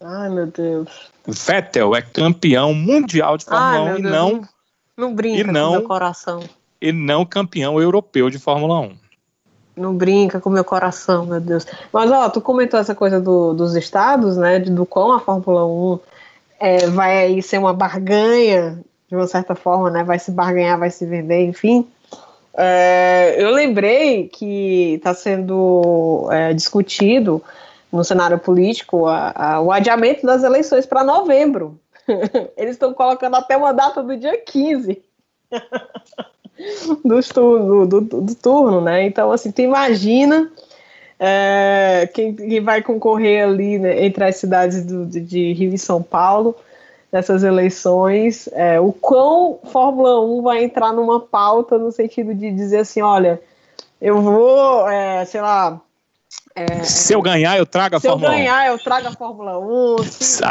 Ai, meu Deus. Vettel é campeão mundial de Fórmula Ai, 1 e não... Não brinca e não, com meu coração. E não campeão europeu de Fórmula 1. Não brinca com meu coração, meu Deus. Mas, ó, tu comentou essa coisa do, dos estados, né, do quão a Fórmula 1 é, vai aí ser uma barganha de uma certa forma, né? Vai se barganhar, vai se vender, enfim. É, eu lembrei que está sendo é, discutido no cenário político a, a, o adiamento das eleições para novembro. [LAUGHS] Eles estão colocando até uma data do dia 15 [LAUGHS] do, do, do, do, turno, né? Então, assim, tu imagina é, quem, quem, vai concorrer ali né, entre as cidades de Rio e São Paulo nessas eleições, é, o quão Fórmula 1 vai entrar numa pauta no sentido de dizer assim, olha, eu vou, é, sei lá. É, se eu ganhar, eu trago a Fórmula 1. Se eu ganhar, 1. eu trago a Fórmula 1.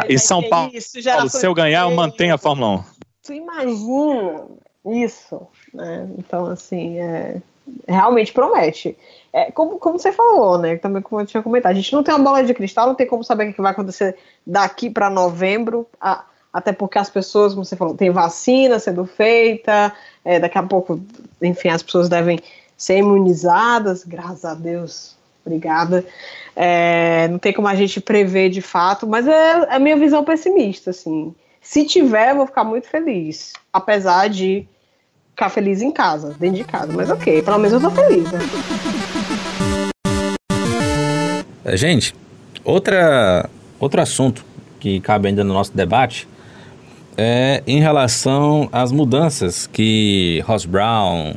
e São Paulo, isso, Paulo se eu ganhar, eu mantenho a Fórmula 1. Tu imagina isso, né? Então, assim, é, realmente promete. É, como, como você falou, né? Também como eu tinha comentado, a gente não tem uma bola de cristal, não tem como saber o que vai acontecer daqui para novembro. A, até porque as pessoas, como você falou, tem vacina sendo feita, é, daqui a pouco, enfim, as pessoas devem ser imunizadas, graças a Deus, obrigada. É, não tem como a gente prever de fato, mas é, é a minha visão pessimista, assim. Se tiver, eu vou ficar muito feliz, apesar de ficar feliz em casa, dentro de casa, mas ok, pelo menos eu tô feliz, né? Gente, outra, outro assunto que cabe ainda no nosso debate é em relação às mudanças que Ross Brown,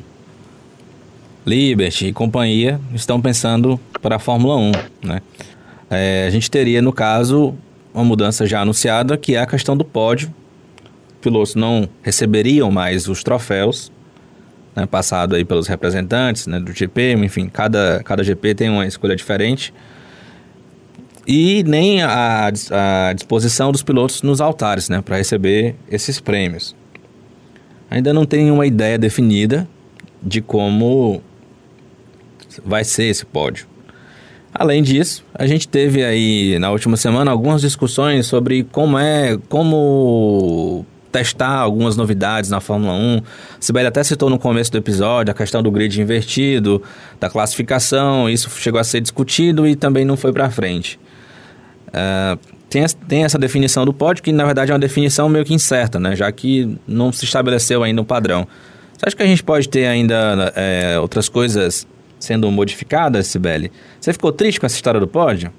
Liberty e companhia estão pensando para a Fórmula 1. Né? É, a gente teria, no caso, uma mudança já anunciada, que é a questão do pódio. Pilotos não receberiam mais os troféus, né, passado aí pelos representantes né, do GP, enfim, cada, cada GP tem uma escolha diferente e nem a, a disposição dos pilotos nos altares, né, para receber esses prêmios. Ainda não tem uma ideia definida de como vai ser esse pódio. Além disso, a gente teve aí na última semana algumas discussões sobre como é, como testar algumas novidades na Fórmula 1. Sibeli até citou no começo do episódio a questão do grid invertido, da classificação, isso chegou a ser discutido e também não foi para frente. Uh, tem, tem essa definição do pódio, que na verdade é uma definição meio que incerta, né? Já que não se estabeleceu ainda um padrão. Você acha que a gente pode ter ainda é, outras coisas sendo modificadas, Sibeli? Você ficou triste com essa história do pódio?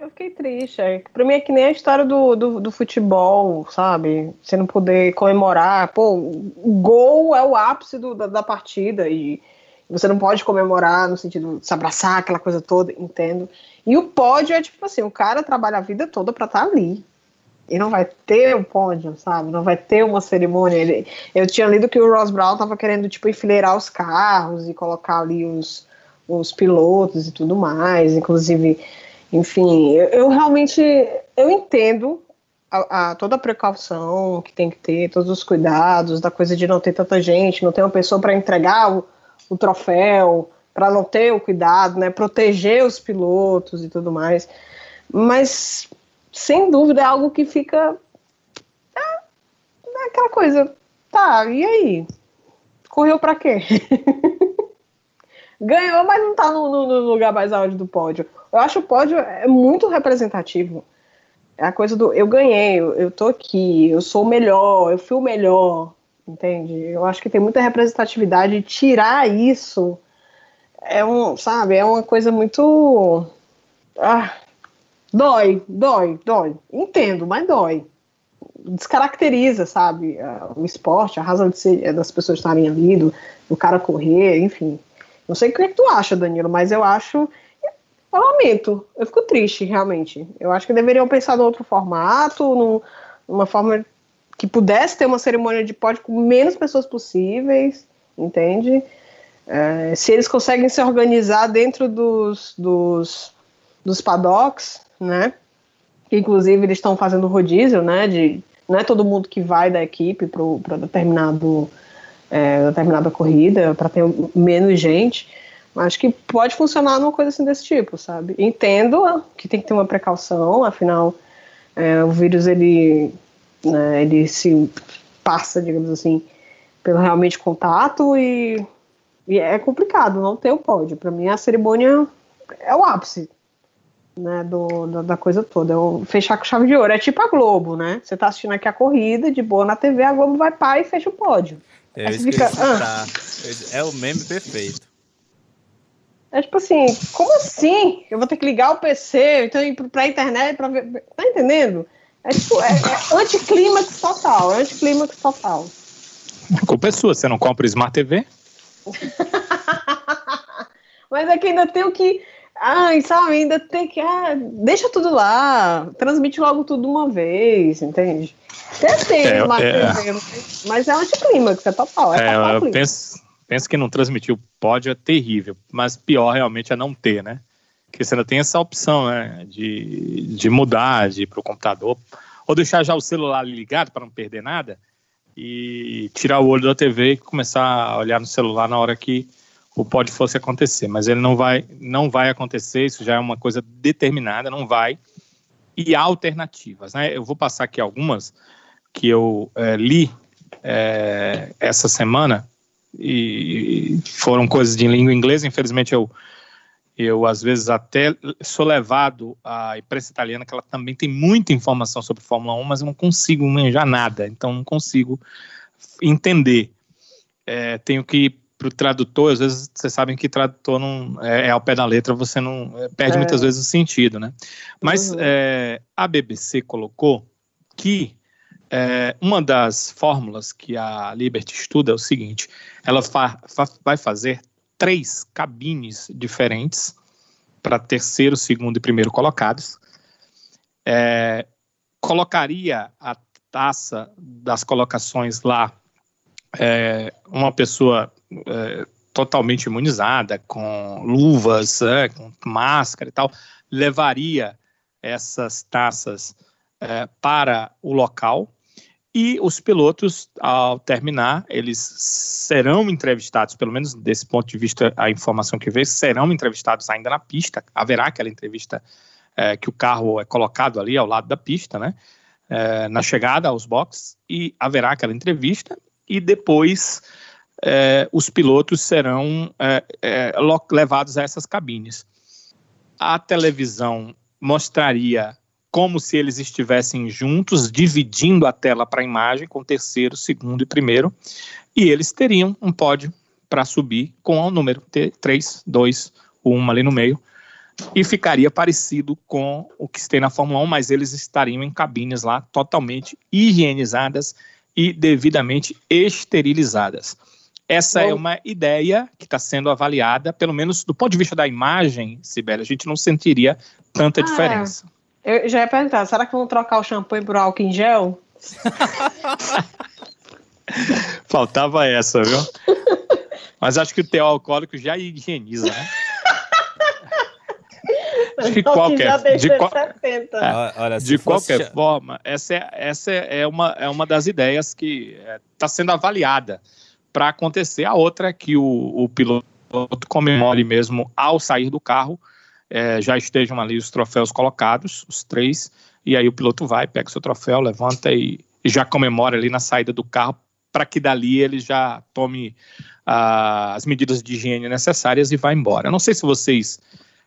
Eu fiquei triste. É. Pra mim é que nem a história do, do, do, futebol, sabe? Você não poder comemorar. Pô, o gol é o ápice do, da, da partida e você não pode comemorar no sentido de se abraçar, aquela coisa toda, entendo. E o pódio é tipo assim, o cara trabalha a vida toda para estar tá ali. e não vai ter o pódio, sabe? Não vai ter uma cerimônia. Ele, eu tinha lido que o Ross Brown tava querendo, tipo, enfileirar os carros e colocar ali os, os pilotos e tudo mais, inclusive, enfim, eu, eu realmente, eu entendo a, a, toda a precaução que tem que ter, todos os cuidados, da coisa de não ter tanta gente, não ter uma pessoa para entregar o, o troféu, para não ter o cuidado, né, proteger os pilotos e tudo mais, mas sem dúvida é algo que fica é, é aquela coisa, tá, e aí? Correu para quê? [LAUGHS] Ganhou, mas não tá no, no, lugar mais alto do pódio. Eu acho o pódio é muito representativo. É a coisa do eu ganhei, eu, eu tô aqui, eu sou o melhor, eu fui o melhor, entende? Eu acho que tem muita representatividade. Tirar isso é um, sabe, é uma coisa muito. Ah, Dói, dói, dói. Entendo, mas dói. Descaracteriza, sabe, o esporte, a razão de ser, é das pessoas estarem ali, do, do cara correr, enfim. Não sei o que, é que tu acha, Danilo, mas eu acho. Eu lamento, eu fico triste, realmente. Eu acho que deveriam pensar em outro formato, num, numa forma que pudesse ter uma cerimônia de pódio com menos pessoas possíveis, entende? É, se eles conseguem se organizar dentro dos, dos, dos paddocks, né? Inclusive eles estão fazendo rodízio, né? De não é todo mundo que vai da equipe para determinado é, determinada corrida para ter menos gente. Acho que pode funcionar numa coisa assim desse tipo, sabe? Entendo que tem que ter uma precaução, afinal é, o vírus ele né, ele se passa, digamos assim, pelo realmente contato e, e é complicado não ter o pódio. Para mim a cerimônia é o ápice né, do, da, da, coisa toda. Eu fechar com chave de ouro. É tipo a Globo, né? Você tá assistindo aqui a corrida, de boa na TV, a Globo vai pá e fecha o pódio. É, fica, ah. é o meme perfeito. É tipo assim, como assim? Eu vou ter que ligar o PC, então ir pra internet pra ver. Tá entendendo? É tipo, é, é anticlímax total, é anticlímax total. A culpa é sua, você não compra Smart TV? [LAUGHS] Mas é que ainda tenho que Ai, sabe, ainda tem que. Ah, deixa tudo lá, transmite logo tudo uma vez, entende? Até tem é, uma é, mas é um anticlímax, é total. É, é eu penso, penso que não transmitir o pódio é terrível, mas pior realmente é não ter, né? Porque você ainda tem essa opção, né? De, de mudar, de ir para o computador, ou deixar já o celular ligado para não perder nada e tirar o olho da TV e começar a olhar no celular na hora que o pode fosse acontecer, mas ele não vai, não vai acontecer, isso já é uma coisa determinada, não vai. E há alternativas, né? Eu vou passar aqui algumas que eu é, li é, essa semana e foram coisas de língua inglesa. Infelizmente, eu, eu às vezes até sou levado à imprensa italiana, que ela também tem muita informação sobre Fórmula 1, mas eu não consigo manjar nada, então não consigo entender. É, tenho que para o tradutor, às vezes vocês sabem que tradutor não é, é ao pé da letra, você não é, perde é. muitas vezes o sentido, né? Mas uhum. é, a BBC colocou que é, uma das fórmulas que a Liberty estuda é o seguinte: ela fa fa vai fazer três cabines diferentes para terceiro, segundo e primeiro colocados. É, colocaria a taça das colocações lá é, uma pessoa é, totalmente imunizada, com luvas, é, com máscara e tal, levaria essas taças é, para o local e os pilotos, ao terminar, eles serão entrevistados, pelo menos desse ponto de vista, a informação que veio, serão entrevistados ainda na pista. Haverá aquela entrevista é, que o carro é colocado ali ao lado da pista, né? É, na chegada aos boxes, e haverá aquela entrevista, e depois é, os pilotos serão é, é, levados a essas cabines. A televisão mostraria como se eles estivessem juntos, dividindo a tela para a imagem com terceiro, segundo e primeiro, e eles teriam um pódio para subir com o número 3, 2, 1 ali no meio, e ficaria parecido com o que tem na Fórmula 1, mas eles estariam em cabines lá totalmente higienizadas e devidamente esterilizadas. Essa é Bom. é uma ideia que está sendo avaliada, pelo menos do ponto de vista da imagem, Sibeli, a gente não sentiria tanta ah, diferença. Eu já ia perguntar, será que vão trocar o champanhe por álcool em gel? [LAUGHS] Faltava essa, viu? Mas acho que o teor alcoólico já higieniza, né? De qualquer, de, qual, é, olha, de qualquer fosse... forma, essa, é, essa é, uma, é uma das ideias que está é, sendo avaliada para acontecer. A outra é que o, o piloto comemore mesmo ao sair do carro, é, já estejam ali os troféus colocados, os três, e aí o piloto vai, pega seu troféu, levanta e, e já comemora ali na saída do carro, para que dali ele já tome uh, as medidas de higiene necessárias e vá embora. Eu não sei se vocês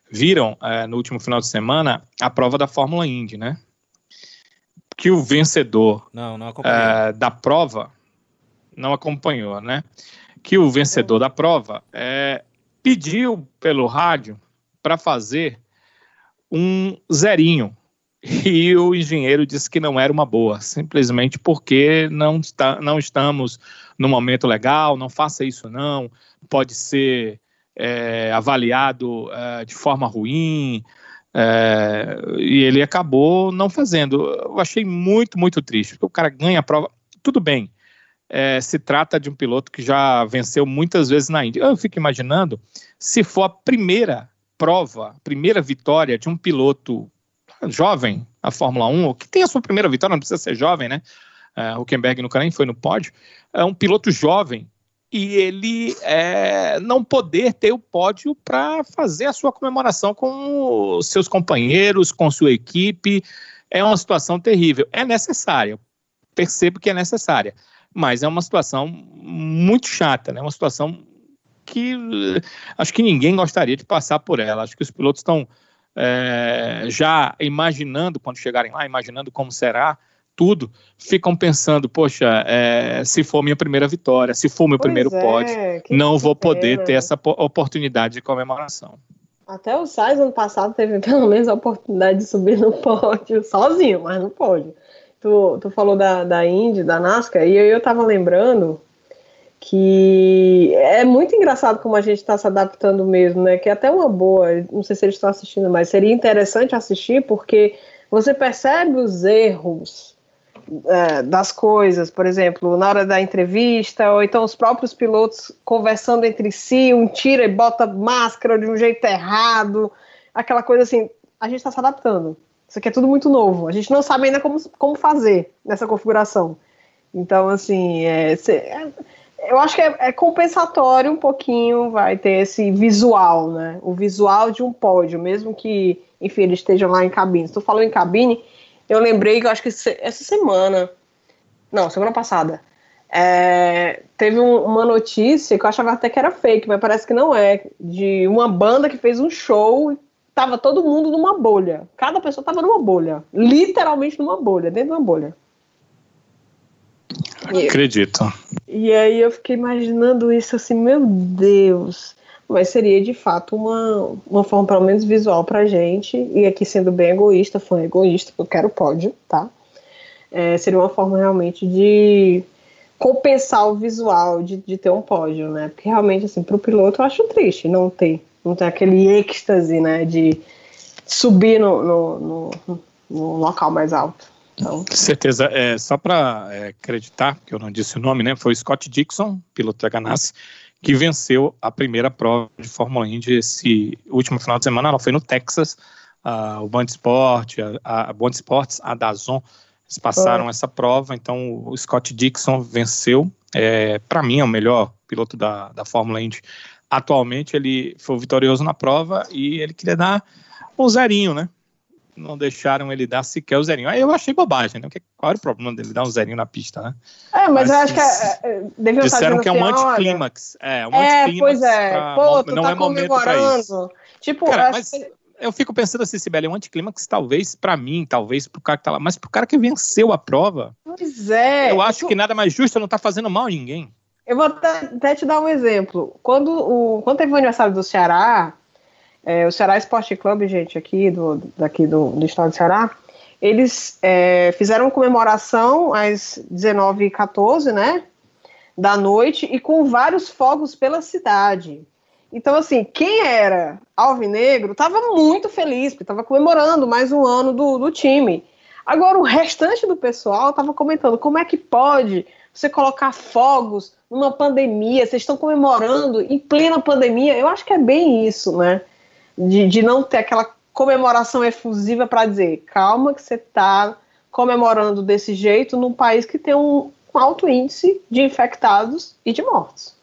viram uh, no último final de semana a prova da Fórmula Indy, né? Que o vencedor não, não uh, da prova não acompanhou, né? Que o vencedor da prova é, pediu pelo rádio para fazer um zerinho e o engenheiro disse que não era uma boa, simplesmente porque não, está, não estamos no momento legal, não faça isso não, pode ser é, avaliado é, de forma ruim, é, e ele acabou não fazendo. Eu achei muito, muito triste, porque o cara ganha a prova, tudo bem, é, se trata de um piloto que já venceu muitas vezes na Índia. Eu fico imaginando se for a primeira prova, primeira vitória de um piloto jovem, a Fórmula 1, que tem a sua primeira vitória, não precisa ser jovem, né? Uh, Huckenberg nunca nem foi no pódio, é um piloto jovem e ele é, não poder ter o pódio para fazer a sua comemoração com os seus companheiros, com sua equipe, é uma situação terrível. É necessária, percebo que é necessária, mas é uma situação muito chata, né? Uma situação que acho que ninguém gostaria de passar por ela. Acho que os pilotos estão é, já imaginando, quando chegarem lá, imaginando como será tudo, ficam pensando, poxa, é, se for minha primeira vitória, se for meu pois primeiro é, pódio, não vou poder ter essa oportunidade de comemoração. Até o Sainz ano passado teve pelo menos a oportunidade de subir no pódio, [LAUGHS] sozinho, mas não pode. Tu, tu falou da, da Indy, da NASCAR, e eu, eu tava lembrando que é muito engraçado como a gente está se adaptando mesmo, né? Que é até uma boa, não sei se eles estão assistindo, mas seria interessante assistir porque você percebe os erros é, das coisas, por exemplo, na hora da entrevista, ou então os próprios pilotos conversando entre si, um tira e bota máscara de um jeito errado, aquela coisa assim, a gente está se adaptando. Isso aqui é tudo muito novo, a gente não sabe ainda como, como fazer nessa configuração. Então, assim, é, é eu acho que é, é, compensatório um pouquinho, vai ter esse visual, né? O visual de um pódio, mesmo que, enfim, eles estejam lá em cabine. Tu falou em cabine, eu lembrei que eu acho que essa semana, não, semana passada, é, teve um, uma notícia que eu achava até que era fake, mas parece que não é, de uma banda que fez um show tava todo mundo numa bolha. Cada pessoa tava numa bolha, literalmente numa bolha, dentro de uma bolha. Acredito. E aí eu fiquei imaginando isso assim, meu Deus. Mas seria de fato uma, uma forma, pelo menos visual pra gente, e aqui sendo bem egoísta, fã egoísta, porque eu quero pódio, tá? É, seria uma forma realmente de compensar o visual de, de ter um pódio, né? Porque realmente, assim, pro piloto eu acho triste não ter, não ter aquele êxtase, né? De subir no, no, no, no local mais alto. Então, certeza. É, só para é, acreditar, que eu não disse o nome, né? Foi o Scott Dixon, piloto da Ganassi, que venceu a primeira prova de Fórmula Indy esse último final de semana. Ela foi no Texas. Uh, o Band Sport, a, a Band Sports, a Dazon, eles passaram essa prova. Então, o Scott Dixon venceu. É, para mim, é o melhor piloto da, da Fórmula Indy. Atualmente, ele foi vitorioso na prova e ele queria dar um zerinho, né? Não deixaram ele dar sequer o zerinho. Aí eu achei bobagem, né? Qual era o problema dele dar um zerinho na pista, né? É, mas, mas eu acho que é, é, disseram que é um assim, anticlímax. É, um é, anticlímax. Pois é, pra, pô, tu não tá é comemorando. Tipo, Cara, mas que... eu fico pensando assim, Sibeli, um anticlímax talvez para mim, talvez pro cara que tá lá, mas pro cara que venceu a prova. Pois é. Eu acho que nada mais justo não tá fazendo mal a ninguém. Eu vou até, até te dar um exemplo. Quando, o, quando teve o aniversário do Ceará, é, o Ceará Esporte Clube, gente, aqui do, daqui do, do estado do Ceará, eles é, fizeram comemoração às 19h14, né, da noite, e com vários fogos pela cidade. Então, assim, quem era alvinegro estava muito feliz, porque estava comemorando mais um ano do, do time. Agora, o restante do pessoal estava comentando como é que pode você colocar fogos numa pandemia, vocês estão comemorando em plena pandemia. Eu acho que é bem isso, né? De, de não ter aquela comemoração efusiva para dizer, calma que você está comemorando desse jeito num país que tem um, um alto índice de infectados e de mortos.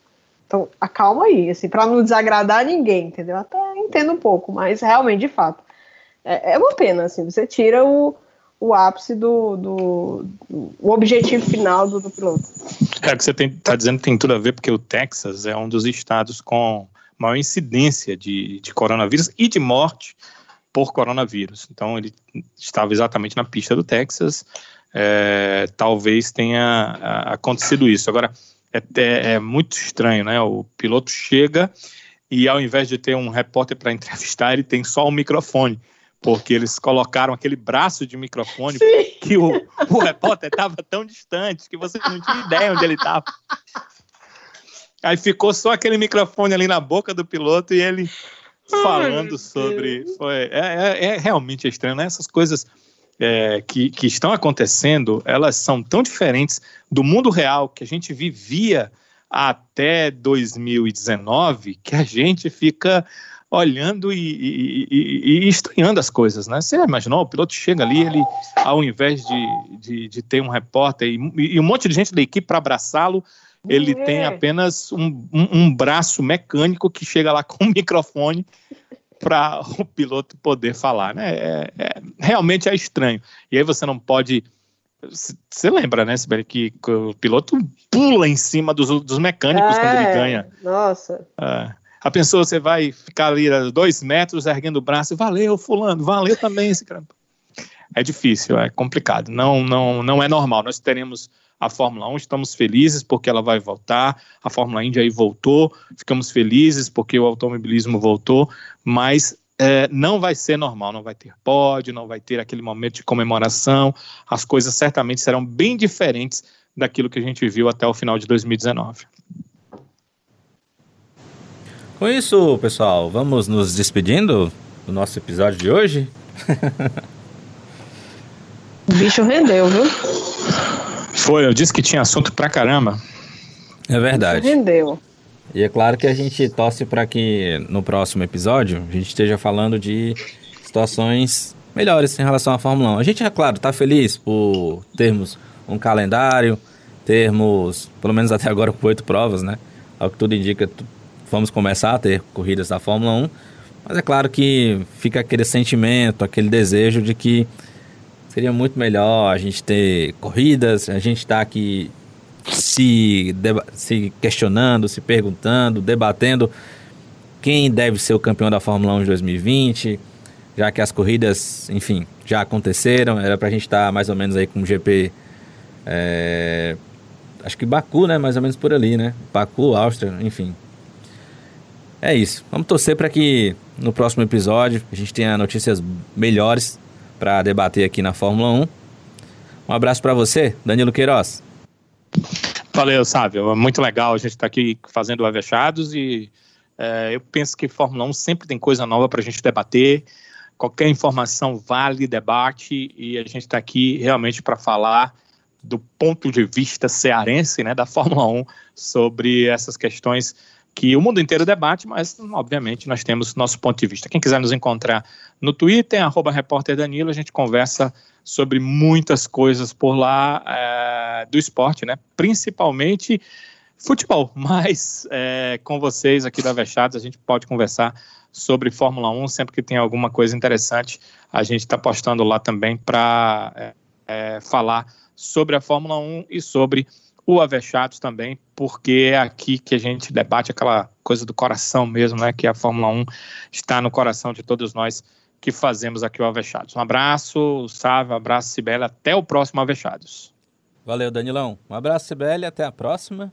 Então, acalma aí, assim, para não desagradar ninguém, entendeu? Até entendo um pouco, mas realmente, de fato, é, é uma pena, assim, você tira o, o ápice do, do, do o objetivo final do, do piloto. É, que você está dizendo tem tudo a ver, porque o Texas é um dos estados com maior incidência de, de coronavírus e de morte por coronavírus. Então, ele estava exatamente na pista do Texas, é, talvez tenha acontecido isso. Agora, é, é, é, muito estranho, né? O piloto chega e ao invés de ter um repórter para [LAUGHS] entrevistar, ele tem só um microfone, porque eles colocaram aquele braço de microfone Sim. que o, o repórter estava tão distante que você não tinha ideia onde ele estava. [LAUGHS] Aí ficou só aquele microfone ali na boca do piloto e ele falando Ai, sobre. Foi, é, é, é, realmente estranho, né? Essas coisas é, que, que estão acontecendo, elas são tão diferentes do mundo real que a gente vivia até 2019 que a gente fica olhando e, e, e, e, estranhando as coisas, né? Você imaginou, o piloto chega ali, ele, ao invés de, de, de ter um repórter e, um monte de gente da equipe para abraçá-lo, ele é. tem apenas um, um, um, braço mecânico que chega lá [LAUGHS] com o microfone para o piloto poder falar, né? É, é, realmente é estranho. E aí você não pode. Você lembra, né, Sibeli, que o piloto pula em cima dos, dos mecânicos quando ele é, ganha. Nossa. É. A pessoa, você vai ficar ali a dois metros erguendo o braço, valeu, fulano, valeu também esse cara. É difícil, é complicado. Não, não, não é normal. Nós teremos a Fórmula 1, estamos felizes porque ela vai voltar, a Fórmula Indy aí voltou, ficamos felizes porque o automobilismo voltou, mas é, não vai ser normal, não vai ter pódio, não vai ter aquele momento de comemoração, as coisas certamente serão bem diferentes daquilo que a gente viu até o final de 2019. Com isso, pessoal, vamos nos despedindo do nosso episódio de hoje. [LAUGHS] o bicho rendeu, viu? Foi, eu disse que tinha assunto pra caramba. É verdade. Rendeu. E é claro que a gente torce para que no próximo episódio a gente esteja falando de situações melhores em relação à Fórmula 1. A gente, é claro, está feliz por termos um calendário, termos, pelo menos até agora, oito provas, né? Ao que tudo indica, vamos começar a ter corridas da Fórmula 1. Mas é claro que fica aquele sentimento, aquele desejo de que Seria muito melhor a gente ter corridas, a gente estar tá aqui se, se questionando, se perguntando, debatendo quem deve ser o campeão da Fórmula 1 de 2020, já que as corridas, enfim, já aconteceram, era para a gente estar tá mais ou menos aí com o GP, é, acho que Baku, né, mais ou menos por ali, né, Baku, Áustria, enfim. É isso, vamos torcer para que no próximo episódio a gente tenha notícias melhores para debater aqui na Fórmula 1. Um abraço para você, Danilo Queiroz. Valeu, Sávio. Muito legal a gente estar tá aqui fazendo o Avechados e é, eu penso que Fórmula 1 sempre tem coisa nova para a gente debater. Qualquer informação vale debate e a gente está aqui realmente para falar do ponto de vista cearense, né, da Fórmula 1, sobre essas questões que o mundo inteiro debate, mas obviamente nós temos nosso ponto de vista. Quem quiser nos encontrar no Twitter, arroba a gente conversa sobre muitas coisas por lá é, do esporte, né? Principalmente futebol, [LAUGHS] mas é, com vocês aqui da Vechados a gente pode conversar sobre Fórmula 1 sempre que tem alguma coisa interessante. A gente está postando lá também para é, é, falar sobre a Fórmula 1 e sobre o Avechados também, porque é aqui que a gente debate aquela coisa do coração mesmo, né? Que a Fórmula 1 está no coração de todos nós que fazemos aqui o Avechados. Um abraço, Sávio, um abraço, Sibeli, até o próximo Avechados. Valeu, Danilão. Um abraço, Sibeli, até a próxima.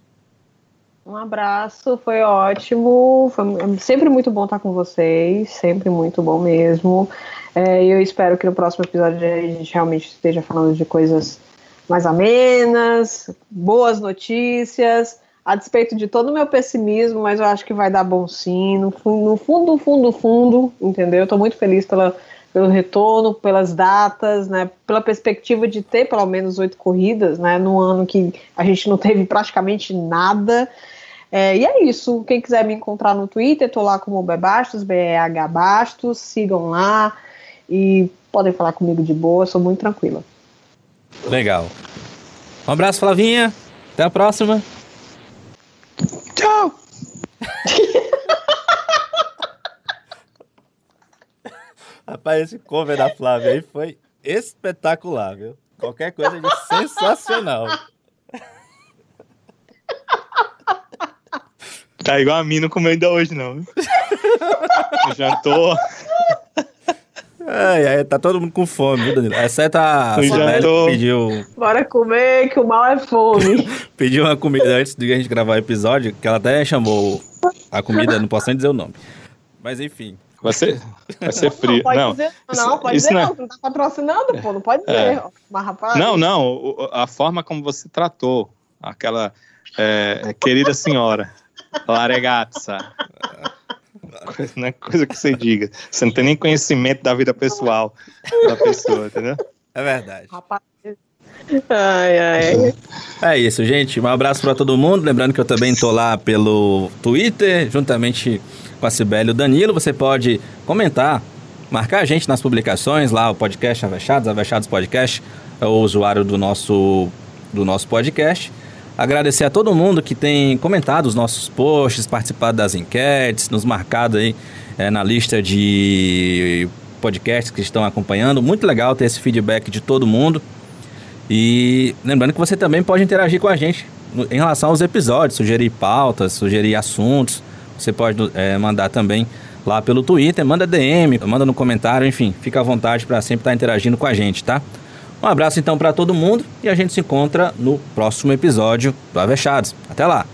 Um abraço, foi ótimo. Foi sempre muito bom estar com vocês, sempre muito bom mesmo. É, eu espero que no próximo episódio a gente realmente esteja falando de coisas mais amenas, boas notícias, a despeito de todo o meu pessimismo, mas eu acho que vai dar bom sim. No fundo, no fundo, fundo, fundo, entendeu? Eu tô muito feliz pela, pelo retorno, pelas datas, né? Pela perspectiva de ter pelo menos oito corridas, né? No ano que a gente não teve praticamente nada. É, e é isso. Quem quiser me encontrar no Twitter, tô lá como Bebastos, B-E-H Bastos, sigam lá e podem falar comigo de boa, sou muito tranquila. Legal. Um abraço, Flavinha. Até a próxima. Tchau! [LAUGHS] Rapaz, esse cover da Flávia aí foi espetacular, viu? Qualquer coisa de sensacional. Tá igual a mim, não comeu ainda hoje, não. Eu já tô. Ai, ai, tá todo mundo com fome, viu, Danilo? Exceto a Sibeli que pediu, Bora comer, que o mal é fome. [LAUGHS] pediu uma comida antes de a gente gravar o episódio, que ela até chamou a comida, não posso nem dizer o nome. Mas enfim. Vai ser, vai ser frio. Não, pode Não, dizer, isso- não, pode isso dizer não é- não, tu não tá patrocinando, pô, não pode dizer. É. Mas rapaz, não, não. A forma como você tratou aquela é, querida senhora, Laregazza. Coisa- Não é coisa que você diga. Você não tem nem conhecimento da vida pessoal da pessoa, entendeu? É verdade. rapaz. Ai, ai. É isso, gente. Um abraço pra todo mundo. Lembrando que eu também tô lá pelo Twitter, juntamente com a Cibele e o Danilo. Você pode comentar, marcar a gente nas publicações, lá o podcast Avechados, Avechados Podcast, é o usuário do nosso, do nosso podcast. Agradecer a todo mundo que tem comentado os nossos posts, participado das enquetes, nos marcado aí é, na lista de podcasts que estão acompanhando. Muito legal ter esse feedback de todo mundo. E lembrando que você também pode interagir com a gente em relação aos episódios, sugerir pautas, sugerir assuntos. Você pode é, mandar também lá pelo Twitter, manda DM, manda no comentário, enfim, fica à vontade para sempre estar interagindo com a gente, tá? Um abraço então para todo mundo e a gente se encontra no próximo episódio do Avechados. Até lá!